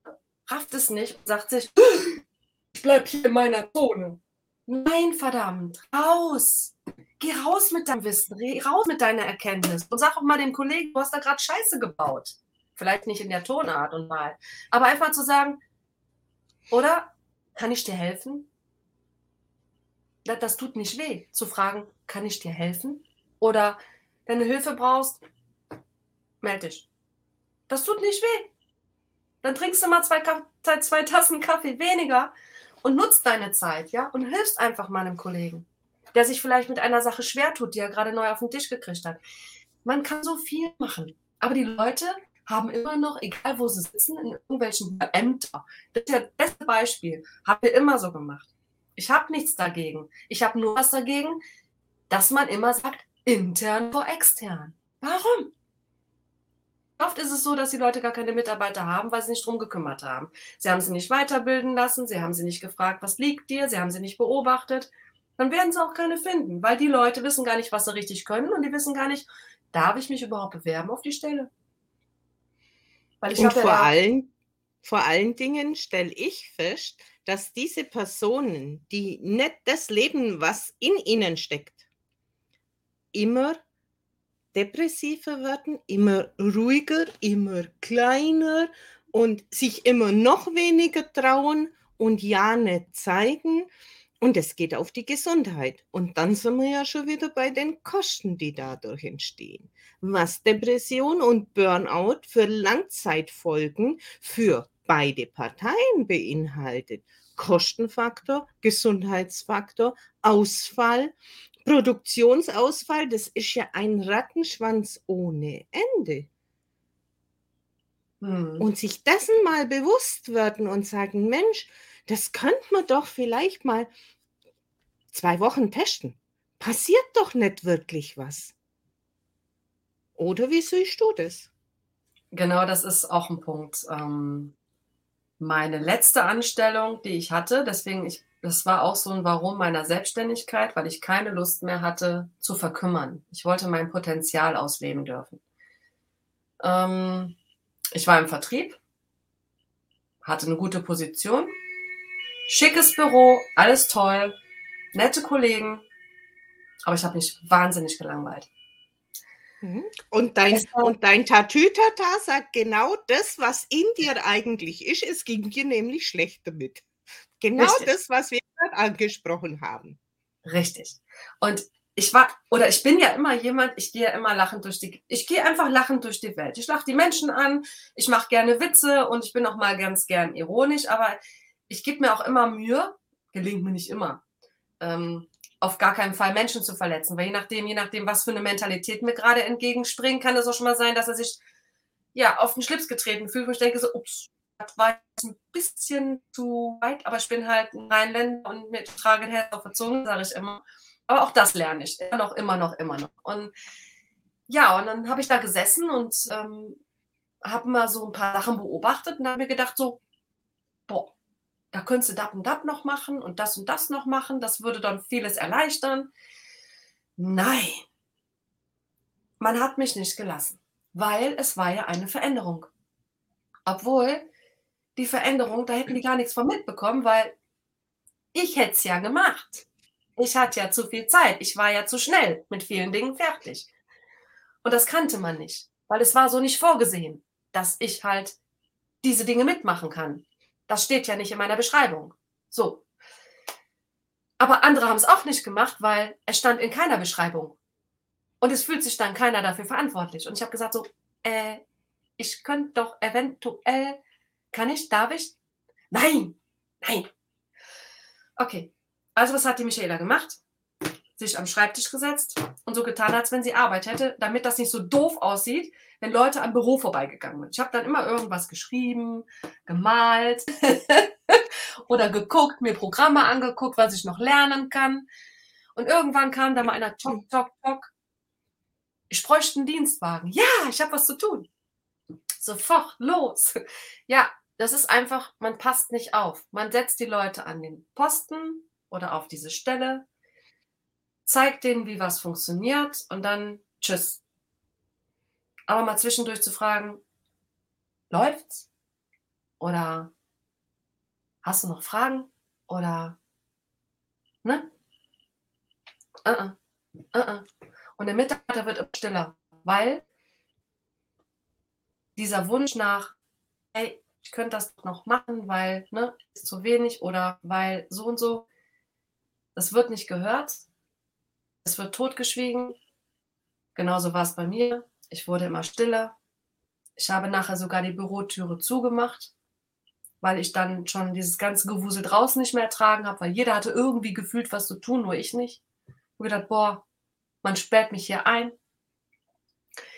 rafft es nicht und sagt sich, ich bleibe hier in meiner Zone. Nein, verdammt, raus. Geh raus mit deinem Wissen, raus mit deiner Erkenntnis und sag auch mal dem Kollegen, du hast da gerade Scheiße gebaut. Vielleicht nicht in der Tonart und mal, aber einfach zu sagen, oder kann ich dir helfen? Das, tut nicht weh, zu fragen, kann ich dir helfen? Oder wenn du Hilfe brauchst, melde dich. Das tut nicht weh. Dann trinkst du mal zwei, zwei Tassen Kaffee weniger und nutzt deine Zeit, ja, und hilfst einfach mal einem Kollegen, der sich vielleicht mit einer Sache schwer tut, die er gerade neu auf den Tisch gekriegt hat. Man kann so viel machen, aber die Leute haben immer noch, egal wo sie sitzen, in irgendwelchen Ämter. Das ist ja das beste Beispiel. Haben wir immer so gemacht. Ich habe nichts dagegen. Ich habe nur was dagegen, dass man immer sagt, intern vor extern. Warum? Oft ist es so, dass die Leute gar keine Mitarbeiter haben, weil sie nicht drum gekümmert haben. Sie haben sie nicht weiterbilden lassen, sie haben sie nicht gefragt, was liegt dir, sie haben sie nicht beobachtet. Dann werden sie auch keine finden, weil die Leute wissen gar nicht, was sie richtig können und die wissen gar nicht, darf ich mich überhaupt bewerben auf die Stelle? Weil ich und vor, ja allen, vor allen Dingen stelle ich fest, dass diese Personen, die nicht das leben, was in ihnen steckt, immer depressiver werden, immer ruhiger, immer kleiner und sich immer noch weniger trauen und ja nicht zeigen. Und es geht auf die Gesundheit. Und dann sind wir ja schon wieder bei den Kosten, die dadurch entstehen. Was Depression und Burnout für Langzeitfolgen für beide Parteien beinhaltet. Kostenfaktor, Gesundheitsfaktor, Ausfall Produktionsausfall, das ist ja ein Rattenschwanz ohne Ende. Hm. Und sich dessen mal bewusst werden und sagen, Mensch, das könnte man doch vielleicht mal zwei Wochen testen. Passiert doch nicht wirklich was. Oder wie siehst du das? Genau, das ist auch ein Punkt. Ähm, meine letzte Anstellung, die ich hatte, deswegen, ich das war auch so ein Warum meiner Selbstständigkeit, weil ich keine Lust mehr hatte zu verkümmern. Ich wollte mein Potenzial ausleben dürfen. Ähm, ich war im Vertrieb, hatte eine gute Position, schickes Büro, alles toll, nette Kollegen. Aber ich habe mich wahnsinnig gelangweilt. Mhm. Und dein, und dein Tatütata sagt genau das, was in dir eigentlich ist. Es ging dir nämlich schlecht damit. Genau Richtig. das, was wir gerade angesprochen haben. Richtig. Und ich war oder ich bin ja immer jemand, ich gehe immer lachend durch die, ich gehe einfach lachend durch die Welt. Ich lache die Menschen an, ich mache gerne Witze und ich bin auch mal ganz gern ironisch, aber ich gebe mir auch immer Mühe, gelingt mir nicht immer, ähm, auf gar keinen Fall Menschen zu verletzen, weil je nachdem, je nachdem, was für eine Mentalität mir gerade entgegenspringt, kann es auch schon mal sein, dass er sich ja auf den Schlips getreten fühlt und ich denke so, ups, das war jetzt ein bisschen zu weit, aber ich bin halt ein Rheinländer und mir trage ein Herz auf der Zunge, sage ich immer. Aber auch das lerne ich immer noch, immer noch, immer noch. Und ja, und dann habe ich da gesessen und ähm, habe mal so ein paar Sachen beobachtet und habe mir gedacht, so, boah, da könntest du das und das noch machen und das und das noch machen. Das würde dann vieles erleichtern. Nein, man hat mich nicht gelassen, weil es war ja eine Veränderung. Obwohl die Veränderung, da hätten die gar nichts von mitbekommen, weil ich hätte es ja gemacht. Ich hatte ja zu viel Zeit. Ich war ja zu schnell mit vielen Dingen fertig. Und das kannte man nicht, weil es war so nicht vorgesehen, dass ich halt diese Dinge mitmachen kann. Das steht ja nicht in meiner Beschreibung. So. Aber andere haben es auch nicht gemacht, weil es stand in keiner Beschreibung. Und es fühlt sich dann keiner dafür verantwortlich. Und ich habe gesagt so, äh, ich könnte doch eventuell, kann ich, darf ich? Nein, nein. Okay, also was hat die Michaela gemacht? Sich am Schreibtisch gesetzt und so getan, als wenn sie Arbeit hätte, damit das nicht so doof aussieht, wenn Leute am Büro vorbeigegangen sind. Ich habe dann immer irgendwas geschrieben, gemalt oder geguckt, mir Programme angeguckt, was ich noch lernen kann. Und irgendwann kam da mal einer, tok, tok, tok. Ich bräuchte einen Dienstwagen. Ja, ich habe was zu tun. Sofort, los. Ja, das ist einfach, man passt nicht auf. Man setzt die Leute an den Posten, oder auf diese Stelle, zeigt denen, wie was funktioniert und dann tschüss. Aber mal zwischendurch zu fragen, läuft's? Oder hast du noch Fragen? Oder, ne? Uh -uh. Uh und der Mitarbeiter wird immer stiller, weil dieser Wunsch nach, hey, ich könnte das noch machen, weil, ne, ist zu wenig oder weil so und so, es wird nicht gehört, es wird totgeschwiegen. Genauso war es bei mir. Ich wurde immer stiller. Ich habe nachher sogar die Bürotüre zugemacht, weil ich dann schon dieses ganze Gewusel draußen nicht mehr ertragen habe, weil jeder hatte irgendwie gefühlt, was zu tun, nur ich nicht. Ich habe gedacht, boah, man sperrt mich hier ein.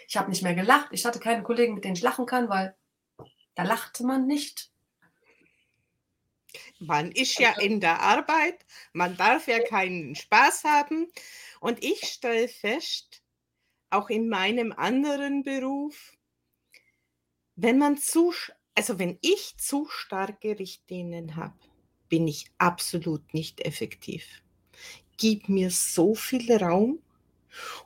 Ich habe nicht mehr gelacht. Ich hatte keine Kollegen, mit denen ich lachen kann, weil da lachte man nicht. Man ist ja in der Arbeit, man darf ja keinen Spaß haben. Und ich stelle fest, auch in meinem anderen Beruf, wenn man zu, also wenn ich zu starke Richtlinien habe, bin ich absolut nicht effektiv. Gib mir so viel Raum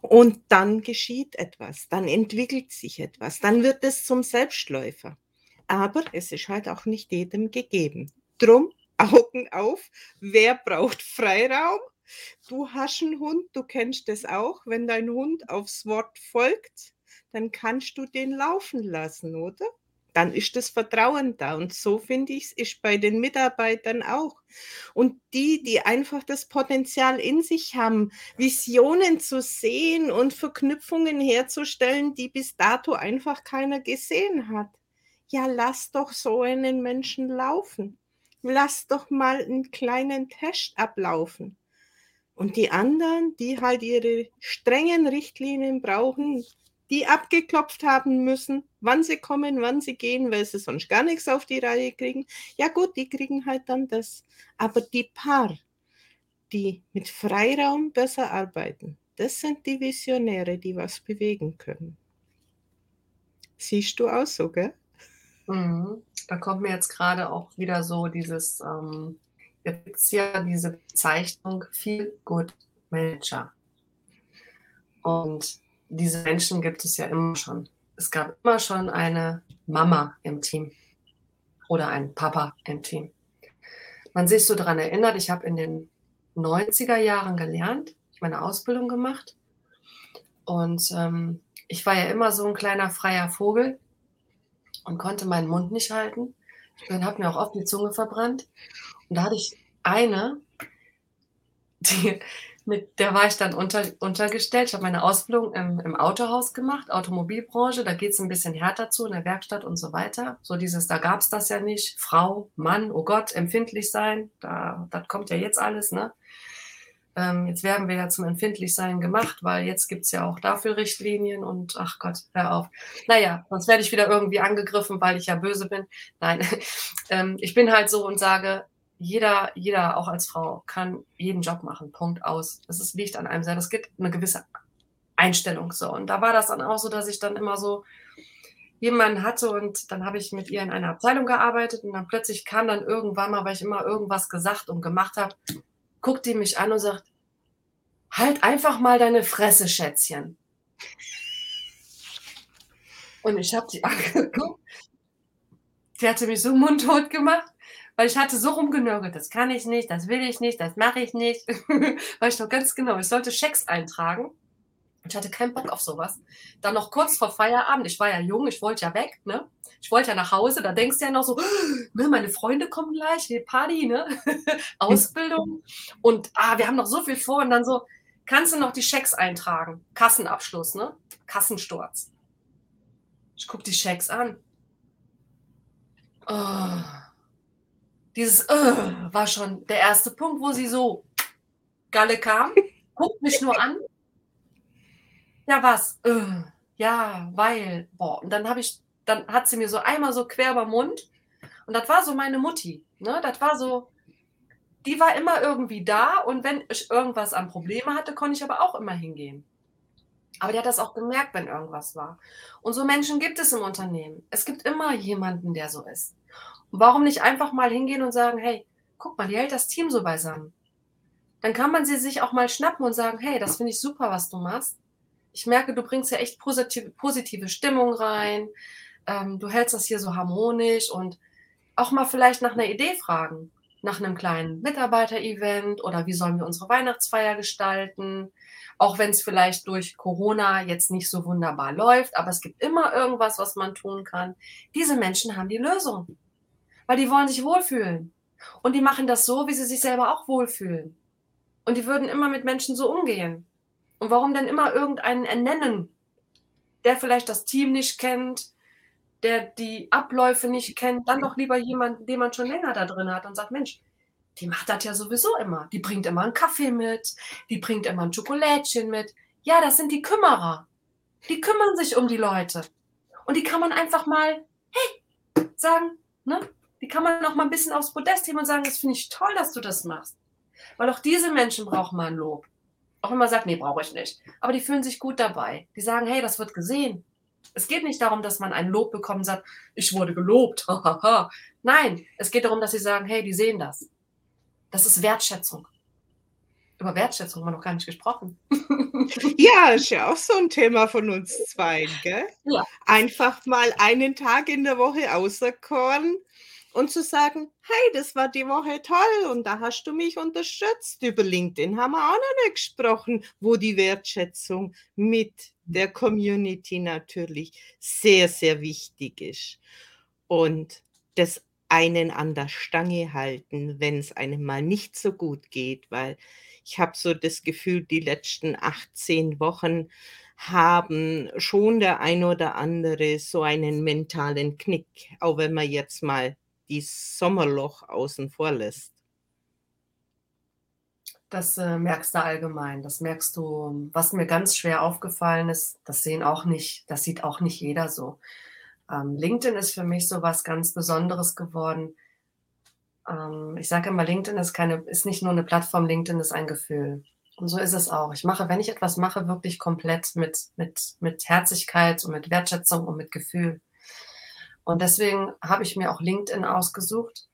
und dann geschieht etwas, dann entwickelt sich etwas, dann wird es zum Selbstläufer. Aber es ist halt auch nicht jedem gegeben. Drum Augen auf. Wer braucht Freiraum? Du hast einen Hund, du kennst das auch. Wenn dein Hund aufs Wort folgt, dann kannst du den laufen lassen, oder? Dann ist das Vertrauen da. Und so finde ich es ist bei den Mitarbeitern auch. Und die, die einfach das Potenzial in sich haben, Visionen zu sehen und Verknüpfungen herzustellen, die bis dato einfach keiner gesehen hat. Ja, lass doch so einen Menschen laufen lass doch mal einen kleinen Test ablaufen. Und die anderen, die halt ihre strengen Richtlinien brauchen, die abgeklopft haben müssen, wann sie kommen, wann sie gehen, weil sie sonst gar nichts auf die Reihe kriegen. Ja gut, die kriegen halt dann das. Aber die paar, die mit Freiraum besser arbeiten, das sind die Visionäre, die was bewegen können. Siehst du auch so, gell? Mhm. Da kommt mir jetzt gerade auch wieder so dieses, ähm, gibt es ja diese Bezeichnung Feel Good Manager. Und diese Menschen gibt es ja immer schon. Es gab immer schon eine Mama im Team oder einen Papa im Team. Man sich so daran erinnert, ich habe in den 90er Jahren gelernt, ich meine Ausbildung gemacht. Und ähm, ich war ja immer so ein kleiner freier Vogel und konnte meinen Mund nicht halten. Ich habe mir auch oft die Zunge verbrannt. Und da hatte ich eine, die, mit der war ich dann unter, untergestellt. Ich habe meine Ausbildung im, im, Autohaus gemacht, Automobilbranche. Da geht es ein bisschen härter zu in der Werkstatt und so weiter. So dieses, da gab es das ja nicht. Frau, Mann, oh Gott, empfindlich sein. Da, das kommt ja jetzt alles, ne? Ähm, jetzt werden wir ja zum Empfindlichsein gemacht, weil jetzt gibt es ja auch dafür Richtlinien und ach Gott, hör auf. Naja, sonst werde ich wieder irgendwie angegriffen, weil ich ja böse bin. Nein, ähm, ich bin halt so und sage, jeder, jeder, auch als Frau, kann jeden Job machen. Punkt aus. Ist, liegt an einem selber. Es gibt eine gewisse Einstellung so. Und da war das dann auch so, dass ich dann immer so jemanden hatte und dann habe ich mit ihr in einer Abteilung gearbeitet und dann plötzlich kam dann irgendwann mal, weil ich immer irgendwas gesagt und gemacht habe, guckt die mich an und sagt, halt einfach mal deine Fresse, Schätzchen. Und ich habe die angeguckt. Die hatte mich so mundtot gemacht, weil ich hatte so rumgenörgelt, das kann ich nicht, das will ich nicht, das mache ich nicht. weil ich noch ganz genau, ich sollte Schecks eintragen. Ich hatte keinen Bock auf sowas. Dann noch kurz vor Feierabend, ich war ja jung, ich wollte ja weg, ne? Ich wollte ja nach Hause, da denkst du ja noch so, ne, meine Freunde kommen gleich, Party, ne? Ausbildung. Und ah, wir haben noch so viel vor und dann so, kannst du noch die Schecks eintragen? Kassenabschluss, ne? Kassensturz. Ich gucke die Schecks an. Oh. Dieses oh, war schon der erste Punkt, wo sie so Galle kam, guckt mich nur an. Ja, was? Oh, ja, weil, boah. Und dann habe ich dann hat sie mir so einmal so quer über den Mund. Und das war so meine Mutti. Ne? Das war so, die war immer irgendwie da. Und wenn ich irgendwas an Probleme hatte, konnte ich aber auch immer hingehen. Aber die hat das auch gemerkt, wenn irgendwas war. Und so Menschen gibt es im Unternehmen. Es gibt immer jemanden, der so ist. Und warum nicht einfach mal hingehen und sagen, hey, guck mal, die hält das Team so beisammen. Dann kann man sie sich auch mal schnappen und sagen, hey, das finde ich super, was du machst. Ich merke, du bringst ja echt positive, positive Stimmung rein ähm, du hältst das hier so harmonisch und auch mal vielleicht nach einer Idee fragen, nach einem kleinen Mitarbeiter-Event oder wie sollen wir unsere Weihnachtsfeier gestalten. Auch wenn es vielleicht durch Corona jetzt nicht so wunderbar läuft, aber es gibt immer irgendwas, was man tun kann. Diese Menschen haben die Lösung, weil die wollen sich wohlfühlen. Und die machen das so, wie sie sich selber auch wohlfühlen. Und die würden immer mit Menschen so umgehen. Und warum denn immer irgendeinen ernennen, der vielleicht das Team nicht kennt, der die Abläufe nicht kennt, dann doch lieber jemanden, den man schon länger da drin hat und sagt, Mensch, die macht das ja sowieso immer. Die bringt immer einen Kaffee mit, die bringt immer ein Schokolädchen mit. Ja, das sind die Kümmerer. Die kümmern sich um die Leute. Und die kann man einfach mal, hey, sagen, ne? Die kann man noch mal ein bisschen aufs Podest heben und sagen, das finde ich toll, dass du das machst. Weil auch diese Menschen brauchen mal ein Lob. Auch wenn man sagt, nee, brauche ich nicht. Aber die fühlen sich gut dabei. Die sagen, hey, das wird gesehen. Es geht nicht darum, dass man ein Lob bekommt und sagt, ich wurde gelobt. Nein, es geht darum, dass sie sagen, hey, die sehen das. Das ist Wertschätzung. Über Wertschätzung haben wir noch gar nicht gesprochen. Ja, ist ja auch so ein Thema von uns zwei, gell? Ja. Einfach mal einen Tag in der Woche auserkoren und zu sagen, hey, das war die Woche toll und da hast du mich unterstützt. Über LinkedIn haben wir auch noch nicht gesprochen, wo die Wertschätzung mit der Community natürlich sehr, sehr wichtig ist. Und das einen an der Stange halten, wenn es einem mal nicht so gut geht, weil ich habe so das Gefühl, die letzten 18 Wochen haben schon der ein oder andere so einen mentalen Knick, auch wenn man jetzt mal die Sommerloch außen vor lässt. Das äh, merkst du allgemein. Das merkst du, was mir ganz schwer aufgefallen ist, das sehen auch nicht, das sieht auch nicht jeder so. Ähm, LinkedIn ist für mich so was ganz Besonderes geworden. Ähm, ich sage immer, LinkedIn ist keine, ist nicht nur eine Plattform, LinkedIn ist ein Gefühl. Und so ist es auch. Ich mache, wenn ich etwas mache, wirklich komplett mit, mit, mit Herzlichkeit und mit Wertschätzung und mit Gefühl. Und deswegen habe ich mir auch LinkedIn ausgesucht,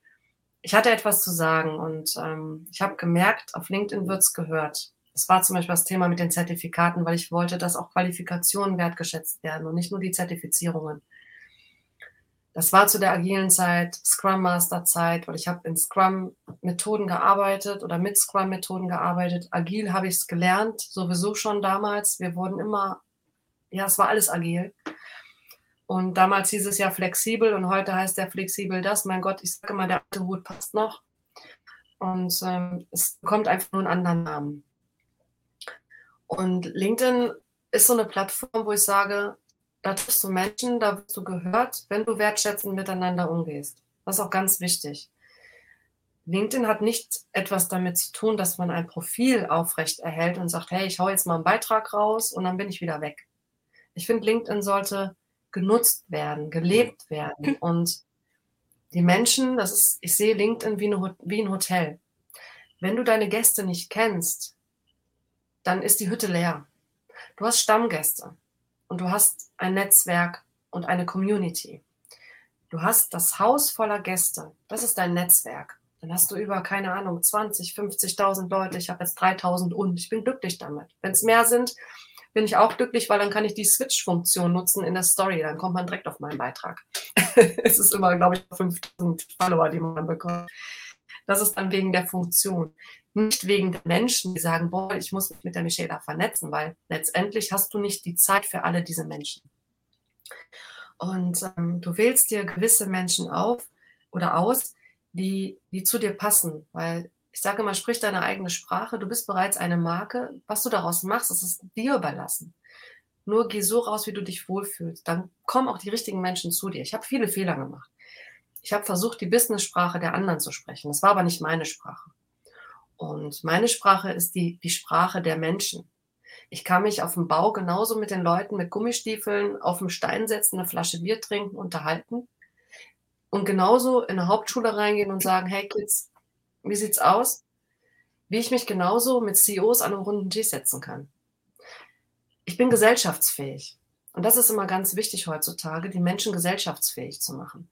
ich hatte etwas zu sagen und ähm, ich habe gemerkt, auf LinkedIn wird es gehört. Es war zum Beispiel das Thema mit den Zertifikaten, weil ich wollte, dass auch Qualifikationen wertgeschätzt werden und nicht nur die Zertifizierungen. Das war zu der agilen Zeit, Scrum Master Zeit, weil ich habe in Scrum Methoden gearbeitet oder mit Scrum Methoden gearbeitet. Agil habe ich es gelernt, sowieso schon damals. Wir wurden immer, ja, es war alles agil. Und damals hieß es ja flexibel und heute heißt der flexibel das. Mein Gott, ich sage immer, der alte Hut passt noch. Und ähm, es bekommt einfach nur einen anderen Namen. Und LinkedIn ist so eine Plattform, wo ich sage, da triffst du Menschen, da wirst du gehört, wenn du wertschätzend miteinander umgehst. Das ist auch ganz wichtig. LinkedIn hat nicht etwas damit zu tun, dass man ein Profil aufrecht erhält und sagt, hey, ich hau jetzt mal einen Beitrag raus und dann bin ich wieder weg. Ich finde, LinkedIn sollte genutzt werden, gelebt werden. Und die Menschen, das ist, ich sehe LinkedIn wie, eine, wie ein Hotel. Wenn du deine Gäste nicht kennst, dann ist die Hütte leer. Du hast Stammgäste und du hast ein Netzwerk und eine Community. Du hast das Haus voller Gäste. Das ist dein Netzwerk. Dann hast du über, keine Ahnung, 20, 50.000 Leute. Ich habe jetzt 3.000 und ich bin glücklich damit. Wenn es mehr sind, bin ich auch glücklich, weil dann kann ich die Switch-Funktion nutzen in der Story. Dann kommt man direkt auf meinen Beitrag. es ist immer, glaube ich, 5000 Follower, die man bekommt. Das ist dann wegen der Funktion. Nicht wegen der Menschen, die sagen, boah, ich muss mich mit der Michela vernetzen, weil letztendlich hast du nicht die Zeit für alle diese Menschen. Und ähm, du wählst dir gewisse Menschen auf oder aus, die, die zu dir passen, weil ich sage immer, sprich deine eigene Sprache, du bist bereits eine Marke. Was du daraus machst, das ist dir überlassen. Nur geh so raus, wie du dich wohlfühlst. Dann kommen auch die richtigen Menschen zu dir. Ich habe viele Fehler gemacht. Ich habe versucht, die Business-Sprache der anderen zu sprechen. Das war aber nicht meine Sprache. Und meine Sprache ist die, die Sprache der Menschen. Ich kann mich auf dem Bau genauso mit den Leuten mit Gummistiefeln auf dem Stein setzen, eine Flasche Bier trinken, unterhalten. Und genauso in eine Hauptschule reingehen und sagen, hey Kids, wie sieht's aus? Wie ich mich genauso mit CEOs an einem runden Tisch setzen kann. Ich bin gesellschaftsfähig. Und das ist immer ganz wichtig heutzutage, die Menschen gesellschaftsfähig zu machen.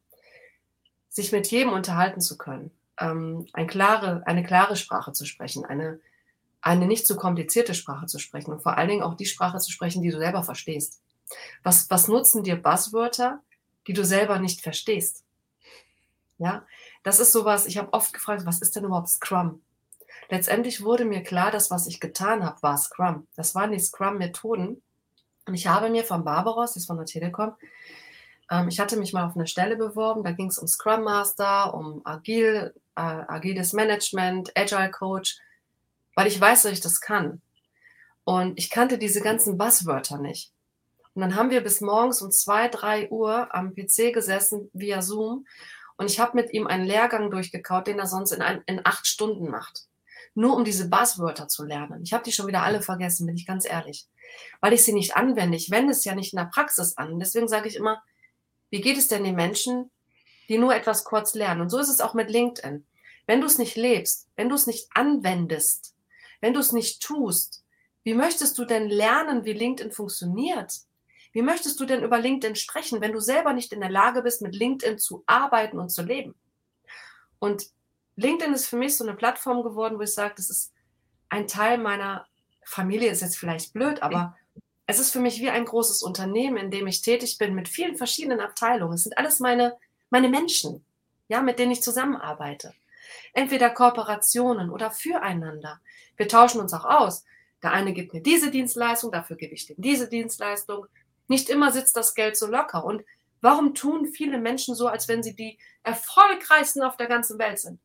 Sich mit jedem unterhalten zu können, ähm, eine, klare, eine klare Sprache zu sprechen, eine, eine nicht zu komplizierte Sprache zu sprechen und vor allen Dingen auch die Sprache zu sprechen, die du selber verstehst. Was, was nutzen dir Buzzwörter, die du selber nicht verstehst? Ja, das ist sowas, ich habe oft gefragt, was ist denn überhaupt Scrum? Letztendlich wurde mir klar, dass was ich getan habe, war Scrum. Das waren die Scrum-Methoden. Und ich habe mir von Barbaros, das ist von der Telekom, ähm, ich hatte mich mal auf eine Stelle beworben, da ging es um Scrum Master, um Agil, äh, agiles Management, Agile Coach, weil ich weiß, dass ich das kann. Und ich kannte diese ganzen Buzzwörter nicht. Und dann haben wir bis morgens um zwei, drei Uhr am PC gesessen via Zoom und ich habe mit ihm einen Lehrgang durchgekaut, den er sonst in, ein, in acht Stunden macht. Nur um diese Buzzwörter zu lernen. Ich habe die schon wieder alle vergessen, bin ich ganz ehrlich. Weil ich sie nicht anwende. Ich wende es ja nicht in der Praxis an. Deswegen sage ich immer, wie geht es denn den Menschen, die nur etwas kurz lernen? Und so ist es auch mit LinkedIn. Wenn du es nicht lebst, wenn du es nicht anwendest, wenn du es nicht tust, wie möchtest du denn lernen, wie LinkedIn funktioniert? Wie möchtest du denn über LinkedIn sprechen, wenn du selber nicht in der Lage bist, mit LinkedIn zu arbeiten und zu leben? Und LinkedIn ist für mich so eine Plattform geworden, wo ich sage, das ist ein Teil meiner Familie, ist jetzt vielleicht blöd, aber es ist für mich wie ein großes Unternehmen, in dem ich tätig bin mit vielen verschiedenen Abteilungen. Es sind alles meine, meine Menschen, ja, mit denen ich zusammenarbeite. Entweder Kooperationen oder füreinander. Wir tauschen uns auch aus. Der eine gibt mir diese Dienstleistung, dafür gebe ich dem diese Dienstleistung. Nicht immer sitzt das Geld so locker. Und warum tun viele Menschen so, als wenn sie die erfolgreichsten auf der ganzen Welt sind?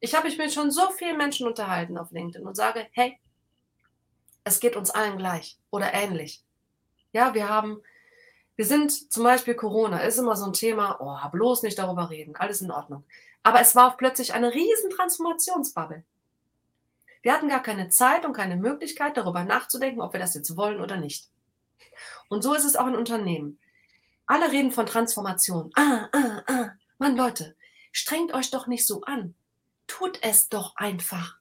Ich habe mich mit schon so vielen Menschen unterhalten auf LinkedIn und sage, hey, es geht uns allen gleich oder ähnlich. Ja, wir haben, wir sind zum Beispiel Corona, ist immer so ein Thema, oh, bloß nicht darüber reden, alles in Ordnung. Aber es war plötzlich eine riesen Transformationsbubble. Wir hatten gar keine Zeit und keine Möglichkeit, darüber nachzudenken, ob wir das jetzt wollen oder nicht. Und so ist es auch in Unternehmen. Alle reden von Transformation. Ah, ah, ah. Mann, Leute, strengt euch doch nicht so an. Tut es doch einfach.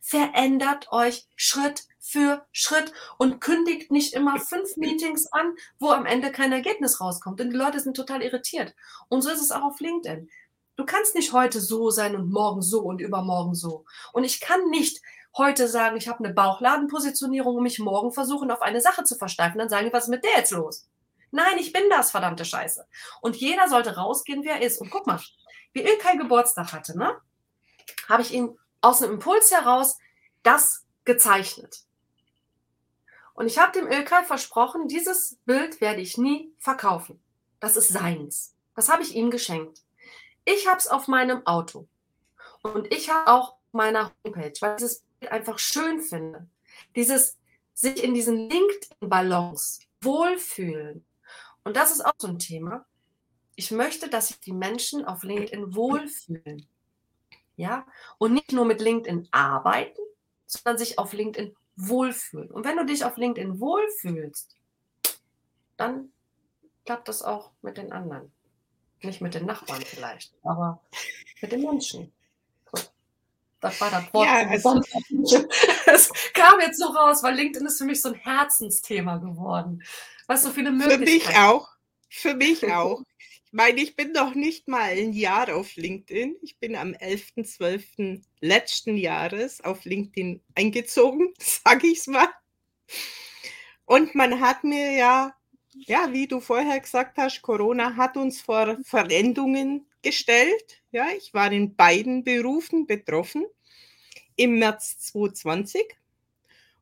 Verändert euch Schritt für Schritt und kündigt nicht immer fünf Meetings an, wo am Ende kein Ergebnis rauskommt. Und die Leute sind total irritiert. Und so ist es auch auf LinkedIn. Du kannst nicht heute so sein und morgen so und übermorgen so. Und ich kann nicht heute sagen, ich habe eine Bauchladenpositionierung und mich morgen versuchen, auf eine Sache zu versteifen. Dann sagen die, was ist mit der jetzt los? Nein, ich bin das, verdammte Scheiße. Und jeder sollte rausgehen, wer er ist. Und guck mal, wie Ilkay Geburtstag hatte, ne? Habe ich ihn aus einem Impuls heraus das gezeichnet. Und ich habe dem Ilkay versprochen, dieses Bild werde ich nie verkaufen. Das ist seins. Das habe ich ihm geschenkt. Ich habe es auf meinem Auto. Und ich habe auch meiner Homepage, weil dieses einfach schön finde. Dieses sich in diesen LinkedIn-Ballons wohlfühlen. Und das ist auch so ein Thema. Ich möchte, dass sich die Menschen auf LinkedIn wohlfühlen. Ja? Und nicht nur mit LinkedIn arbeiten, sondern sich auf LinkedIn wohlfühlen. Und wenn du dich auf LinkedIn wohlfühlst, dann klappt das auch mit den anderen. Nicht mit den Nachbarn vielleicht, aber mit den Menschen. Das war das Wort. Ja, also, es kam jetzt so raus, weil LinkedIn ist für mich so ein Herzensthema geworden. Was so viele Möglichkeiten. Für mich auch. Für mich auch. Ich meine, ich bin noch nicht mal ein Jahr auf LinkedIn. Ich bin am 11.12. letzten Jahres auf LinkedIn eingezogen, sage ich es mal. Und man hat mir ja, ja, wie du vorher gesagt hast, Corona hat uns vor Veränderungen gestellt. Ja, ich war in beiden Berufen betroffen im März 2020.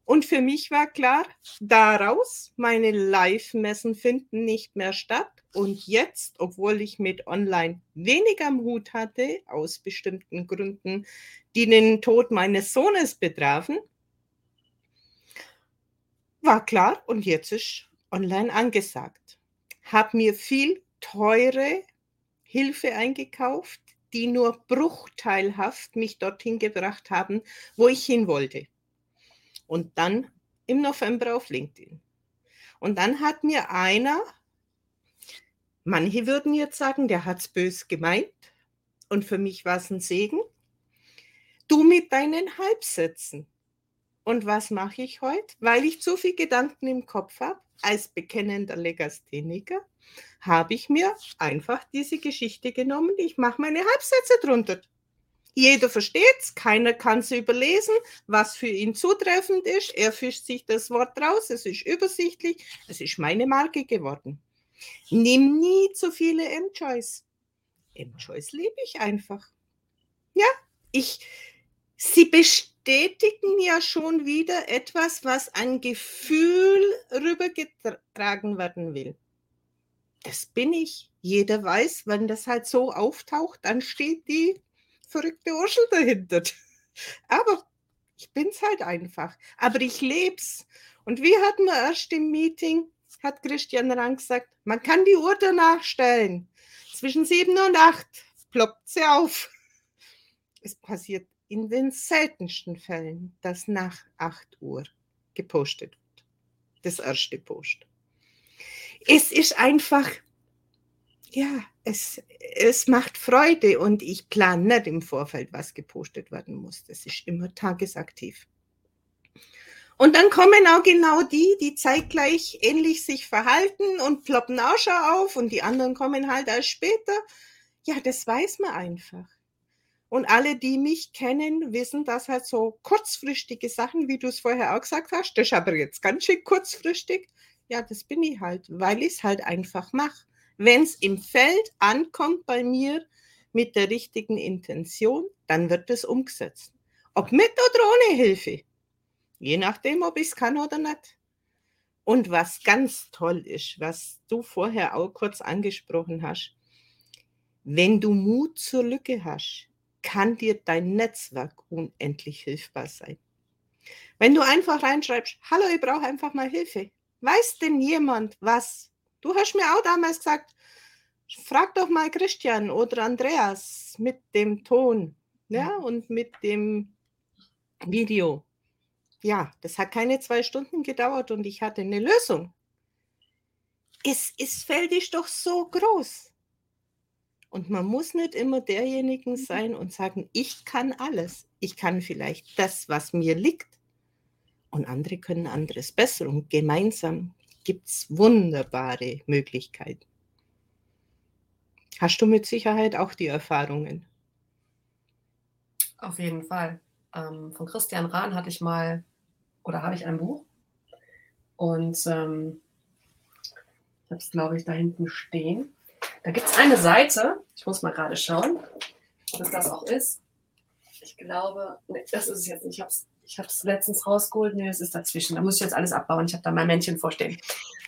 Und für mich war klar, daraus, meine Live-Messen finden nicht mehr statt. Und jetzt, obwohl ich mit Online wenig am Hut hatte, aus bestimmten Gründen, die den Tod meines Sohnes betrafen, war klar und jetzt ist Online angesagt. Hab mir viel teure Hilfe eingekauft, die nur bruchteilhaft mich dorthin gebracht haben, wo ich hin wollte. Und dann im November auf LinkedIn. Und dann hat mir einer, manche würden jetzt sagen, der hat es bös gemeint. Und für mich war es ein Segen. Du mit deinen Halbsätzen. Und was mache ich heute? Weil ich zu viel Gedanken im Kopf habe, als bekennender Legastheniker, habe ich mir einfach diese Geschichte genommen. Ich mache meine Halbsätze drunter. Jeder versteht es, keiner kann sie überlesen, was für ihn zutreffend ist. Er fischt sich das Wort raus, es ist übersichtlich, es ist meine Marke geworden. Nimm nie zu viele M-Choice. M-Choice liebe ich einfach. Ja, ich, sie bestätigen ja schon wieder etwas, was ein Gefühl rübergetragen werden will das bin ich. Jeder weiß, wenn das halt so auftaucht, dann steht die verrückte Urschel dahinter. Aber ich bin es halt einfach. Aber ich lebe es. Und wie hatten wir erst im Meeting, hat Christian Rang gesagt, man kann die Uhr danach stellen. Zwischen sieben und acht ploppt sie auf. Es passiert in den seltensten Fällen, dass nach acht Uhr gepostet wird. Das erste Post es ist einfach, ja, es, es macht Freude und ich plane nicht im Vorfeld, was gepostet werden muss. Das ist immer tagesaktiv. Und dann kommen auch genau die, die zeitgleich ähnlich sich verhalten und ploppen auch schon auf und die anderen kommen halt erst später. Ja, das weiß man einfach. Und alle, die mich kennen, wissen, dass halt so kurzfristige Sachen, wie du es vorher auch gesagt hast, das ist aber jetzt ganz schön kurzfristig, ja, das bin ich halt, weil ich es halt einfach mache. Wenn es im Feld ankommt bei mir mit der richtigen Intention, dann wird es umgesetzt. Ob mit oder ohne Hilfe. Je nachdem, ob ich es kann oder nicht. Und was ganz toll ist, was du vorher auch kurz angesprochen hast, wenn du Mut zur Lücke hast, kann dir dein Netzwerk unendlich hilfbar sein. Wenn du einfach reinschreibst, hallo, ich brauche einfach mal Hilfe, Weiß denn jemand was? Du hast mir auch damals gesagt, frag doch mal Christian oder Andreas mit dem Ton ja, und mit dem Video. Ja, das hat keine zwei Stunden gedauert und ich hatte eine Lösung. Es, fällt dich doch so groß. Und man muss nicht immer derjenigen mhm. sein und sagen, ich kann alles. Ich kann vielleicht das, was mir liegt, und andere können anderes besser. Und gemeinsam gibt es wunderbare Möglichkeiten. Hast du mit Sicherheit auch die Erfahrungen? Auf jeden Fall. Ähm, von Christian Rahn hatte ich mal, oder habe ich ein Buch. Und ähm, Ich habe es, glaube ich, da hinten stehen. Da gibt es eine Seite, ich muss mal gerade schauen, es das auch ist. Ich glaube, nee, das ist es jetzt nicht. Ich habe es ich habe es letztens rausgeholt. Nee, es ist dazwischen. Da muss ich jetzt alles abbauen. Ich habe da mein Männchen vorstehen.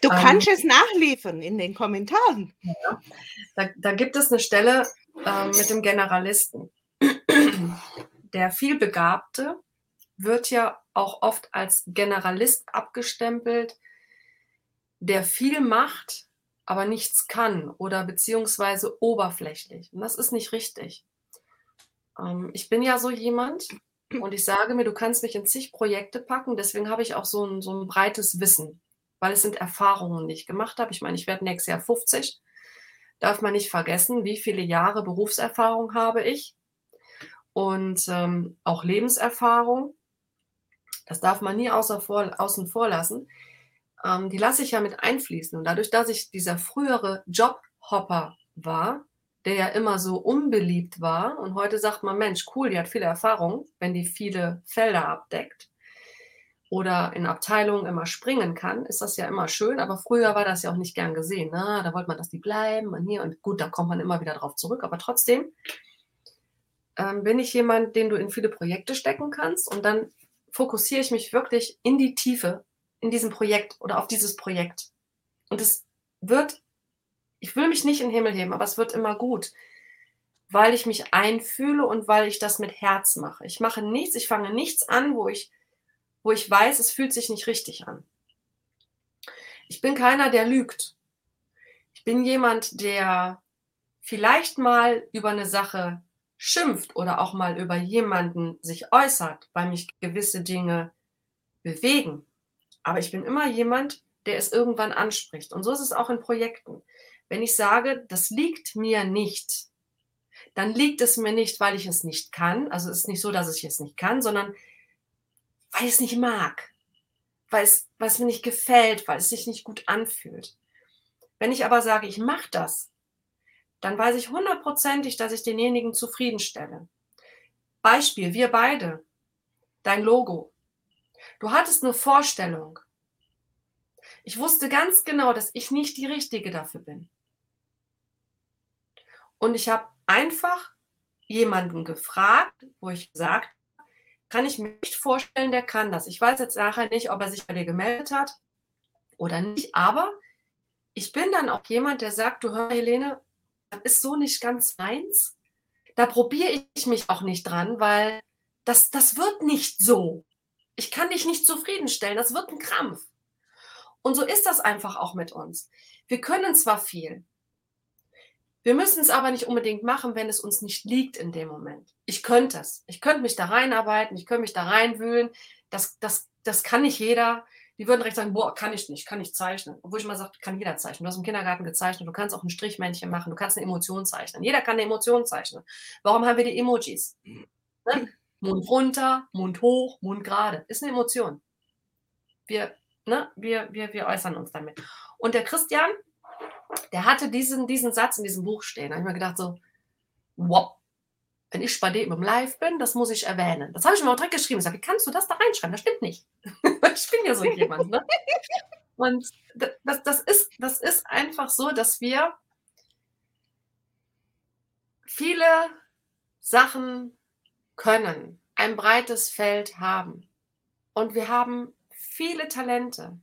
Du ähm, kannst es nachliefern in den Kommentaren. Ja. Da, da, gibt es eine Stelle äh, mit dem Generalisten. Der vielbegabte wird ja auch oft als Generalist abgestempelt, der viel macht, aber nichts kann oder beziehungsweise oberflächlich. Und das ist nicht richtig. Ähm, ich bin ja so jemand, und ich sage mir, du kannst mich in zig Projekte packen, deswegen habe ich auch so ein, so ein breites Wissen, weil es sind Erfahrungen, die ich gemacht habe. Ich meine, ich werde nächstes Jahr 50. Darf man nicht vergessen, wie viele Jahre Berufserfahrung habe ich und ähm, auch Lebenserfahrung. Das darf man nie außer vor, außen vor lassen. Ähm, die lasse ich ja mit einfließen. Und dadurch, dass ich dieser frühere Jobhopper war, der ja immer so unbeliebt war. Und heute sagt man, Mensch, cool, die hat viele Erfahrung, wenn die viele Felder abdeckt oder in Abteilungen immer springen kann, ist das ja immer schön. Aber früher war das ja auch nicht gern gesehen. Ne? Da wollte man, dass die bleiben und hier und gut, da kommt man immer wieder drauf zurück. Aber trotzdem ähm, bin ich jemand, den du in viele Projekte stecken kannst und dann fokussiere ich mich wirklich in die Tiefe in diesem Projekt oder auf dieses Projekt. Und es wird ich will mich nicht in den Himmel heben, aber es wird immer gut, weil ich mich einfühle und weil ich das mit Herz mache. Ich mache nichts, ich fange nichts an, wo ich, wo ich weiß, es fühlt sich nicht richtig an. Ich bin keiner, der lügt. Ich bin jemand, der vielleicht mal über eine Sache schimpft oder auch mal über jemanden sich äußert, weil mich gewisse Dinge bewegen. Aber ich bin immer jemand, der es irgendwann anspricht. Und so ist es auch in Projekten. Wenn ich sage, das liegt mir nicht, dann liegt es mir nicht, weil ich es nicht kann. Also es ist nicht so, dass ich es nicht kann, sondern weil ich es nicht mag, weil es, weil es mir nicht gefällt, weil es sich nicht gut anfühlt. Wenn ich aber sage, ich mache das, dann weiß ich hundertprozentig, dass ich denjenigen zufriedenstelle. Beispiel, wir beide, dein Logo. Du hattest eine Vorstellung. Ich wusste ganz genau, dass ich nicht die Richtige dafür bin. Und ich habe einfach jemanden gefragt, wo ich gesagt kann ich mir nicht vorstellen, der kann das. Ich weiß jetzt nachher nicht, ob er sich bei dir gemeldet hat oder nicht, aber ich bin dann auch jemand, der sagt, du hör Helene, das ist so nicht ganz meins. Da probiere ich mich auch nicht dran, weil das, das wird nicht so. Ich kann dich nicht zufriedenstellen, das wird ein Krampf. Und so ist das einfach auch mit uns. Wir können zwar viel, wir müssen es aber nicht unbedingt machen, wenn es uns nicht liegt in dem Moment. Ich könnte es. Ich könnte mich da reinarbeiten, ich könnte mich da reinwühlen. Das, das, das kann nicht jeder. Die würden recht sagen, boah, kann ich nicht, kann ich zeichnen. Obwohl ich mal sage, kann jeder zeichnen. Du hast im Kindergarten gezeichnet, du kannst auch ein Strichmännchen machen, du kannst eine Emotion zeichnen. Jeder kann eine Emotion zeichnen. Warum haben wir die Emojis? Ne? Mund runter, Mund hoch, Mund gerade. Ist eine Emotion. Wir, ne, wir, wir, wir äußern uns damit. Und der Christian, der hatte diesen, diesen Satz in diesem Buch stehen. Da habe ich mir gedacht, so, wow, wenn ich bei dem im Live bin, das muss ich erwähnen. Das habe ich mir auch direkt geschrieben. Ich sage, wie kannst du das da reinschreiben? Das stimmt nicht. ich bin ja so jemand. Ne? Und das, das, ist, das ist einfach so, dass wir viele Sachen können, ein breites Feld haben. Und wir haben viele Talente.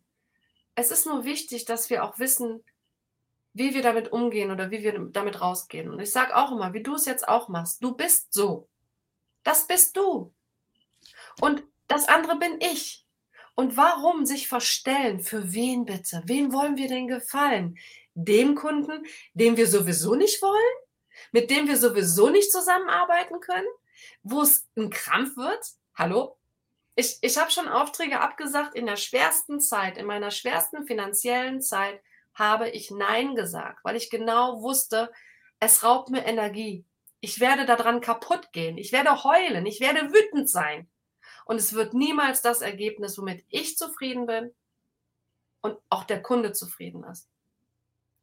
Es ist nur wichtig, dass wir auch wissen, wie wir damit umgehen oder wie wir damit rausgehen. Und ich sage auch immer, wie du es jetzt auch machst, du bist so. Das bist du. Und das andere bin ich. Und warum sich verstellen? Für wen bitte? Wem wollen wir denn gefallen? Dem Kunden, den wir sowieso nicht wollen? Mit dem wir sowieso nicht zusammenarbeiten können? Wo es ein Krampf wird? Hallo? Ich, ich habe schon Aufträge abgesagt in der schwersten Zeit, in meiner schwersten finanziellen Zeit habe ich Nein gesagt, weil ich genau wusste, es raubt mir Energie. Ich werde daran kaputt gehen. Ich werde heulen. Ich werde wütend sein. Und es wird niemals das Ergebnis, womit ich zufrieden bin und auch der Kunde zufrieden ist.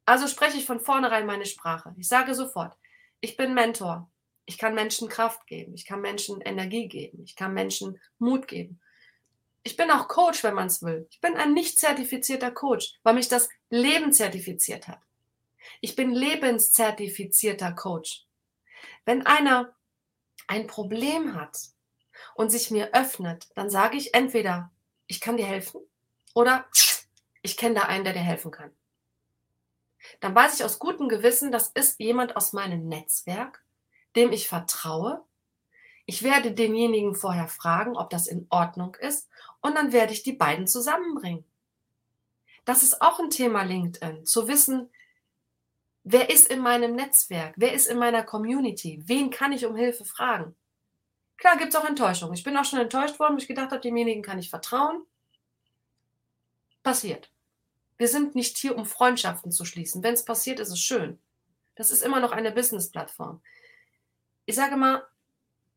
Also spreche ich von vornherein meine Sprache. Ich sage sofort, ich bin Mentor. Ich kann Menschen Kraft geben. Ich kann Menschen Energie geben. Ich kann Menschen Mut geben. Ich bin auch Coach, wenn man es will. Ich bin ein nicht zertifizierter Coach, weil mich das Leben zertifiziert hat. Ich bin lebenszertifizierter Coach. Wenn einer ein Problem hat und sich mir öffnet, dann sage ich entweder, ich kann dir helfen oder ich kenne da einen, der dir helfen kann. Dann weiß ich aus gutem Gewissen, das ist jemand aus meinem Netzwerk, dem ich vertraue. Ich werde denjenigen vorher fragen, ob das in Ordnung ist und dann werde ich die beiden zusammenbringen. Das ist auch ein Thema LinkedIn, zu wissen, wer ist in meinem Netzwerk, wer ist in meiner Community, wen kann ich um Hilfe fragen. Klar gibt es auch Enttäuschungen. Ich bin auch schon enttäuscht worden, weil ich gedacht habe, demjenigen kann ich vertrauen. Passiert. Wir sind nicht hier, um Freundschaften zu schließen. Wenn es passiert, ist es schön. Das ist immer noch eine Business-Plattform. Ich sage mal,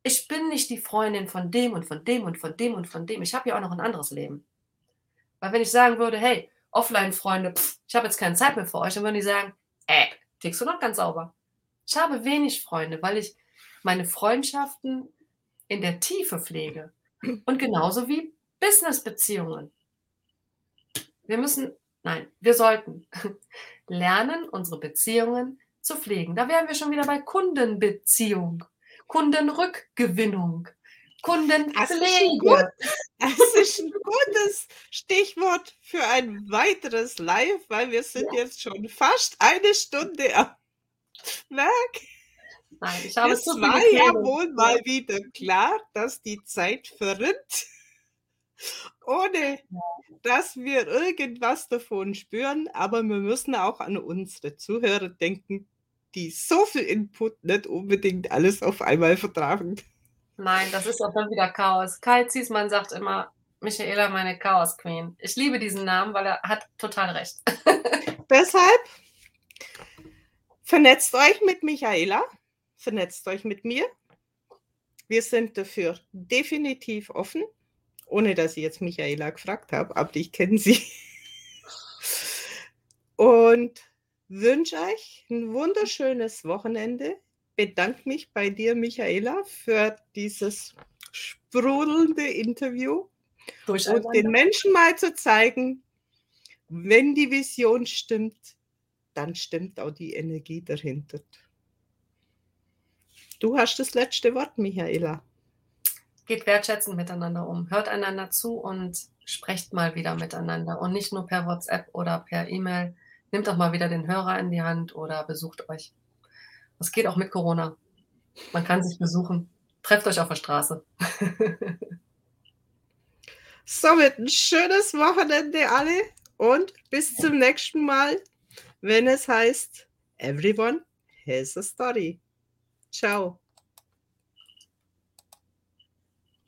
ich bin nicht die Freundin von dem und von dem und von dem und von dem. Ich habe ja auch noch ein anderes Leben. Weil wenn ich sagen würde, hey, Offline-Freunde, ich habe jetzt keine Zeit mehr für euch, dann würden die sagen, äh, tickst du noch ganz sauber. Ich habe wenig Freunde, weil ich meine Freundschaften in der Tiefe pflege. Und genauso wie Business-Beziehungen. Wir müssen, nein, wir sollten lernen, unsere Beziehungen zu pflegen. Da wären wir schon wieder bei Kundenbeziehung, Kundenrückgewinnung, Kundenpflege. Das ist ein gutes Stichwort für ein weiteres Live, weil wir sind ja. jetzt schon fast eine Stunde am Werk. Nein, ich habe es war ja wohl mal wieder klar, dass die Zeit verrinnt, ohne dass wir irgendwas davon spüren. Aber wir müssen auch an unsere Zuhörer denken, die so viel Input nicht unbedingt alles auf einmal vertragen. Nein, das ist auch dann wieder Chaos. Kai Ziesmann sagt immer, Michaela, meine Chaos Queen. Ich liebe diesen Namen, weil er hat total recht. Deshalb vernetzt euch mit Michaela vernetzt euch mit mir. Wir sind dafür definitiv offen, ohne dass ich jetzt Michaela gefragt habe, aber ich kenne sie. Und wünsche euch ein wunderschönes Wochenende. Bedanke mich bei dir, Michaela, für dieses sprudelnde Interview und den Menschen mal zu zeigen, wenn die Vision stimmt, dann stimmt auch die Energie dahinter. Du hast das letzte Wort, Michaela. Geht wertschätzend miteinander um. Hört einander zu und sprecht mal wieder miteinander. Und nicht nur per WhatsApp oder per E-Mail. Nehmt doch mal wieder den Hörer in die Hand oder besucht euch. Das geht auch mit Corona. Man kann sich besuchen. Trefft euch auf der Straße. Somit ein schönes Wochenende alle und bis zum nächsten Mal, wenn es heißt Everyone has a story. Ciao.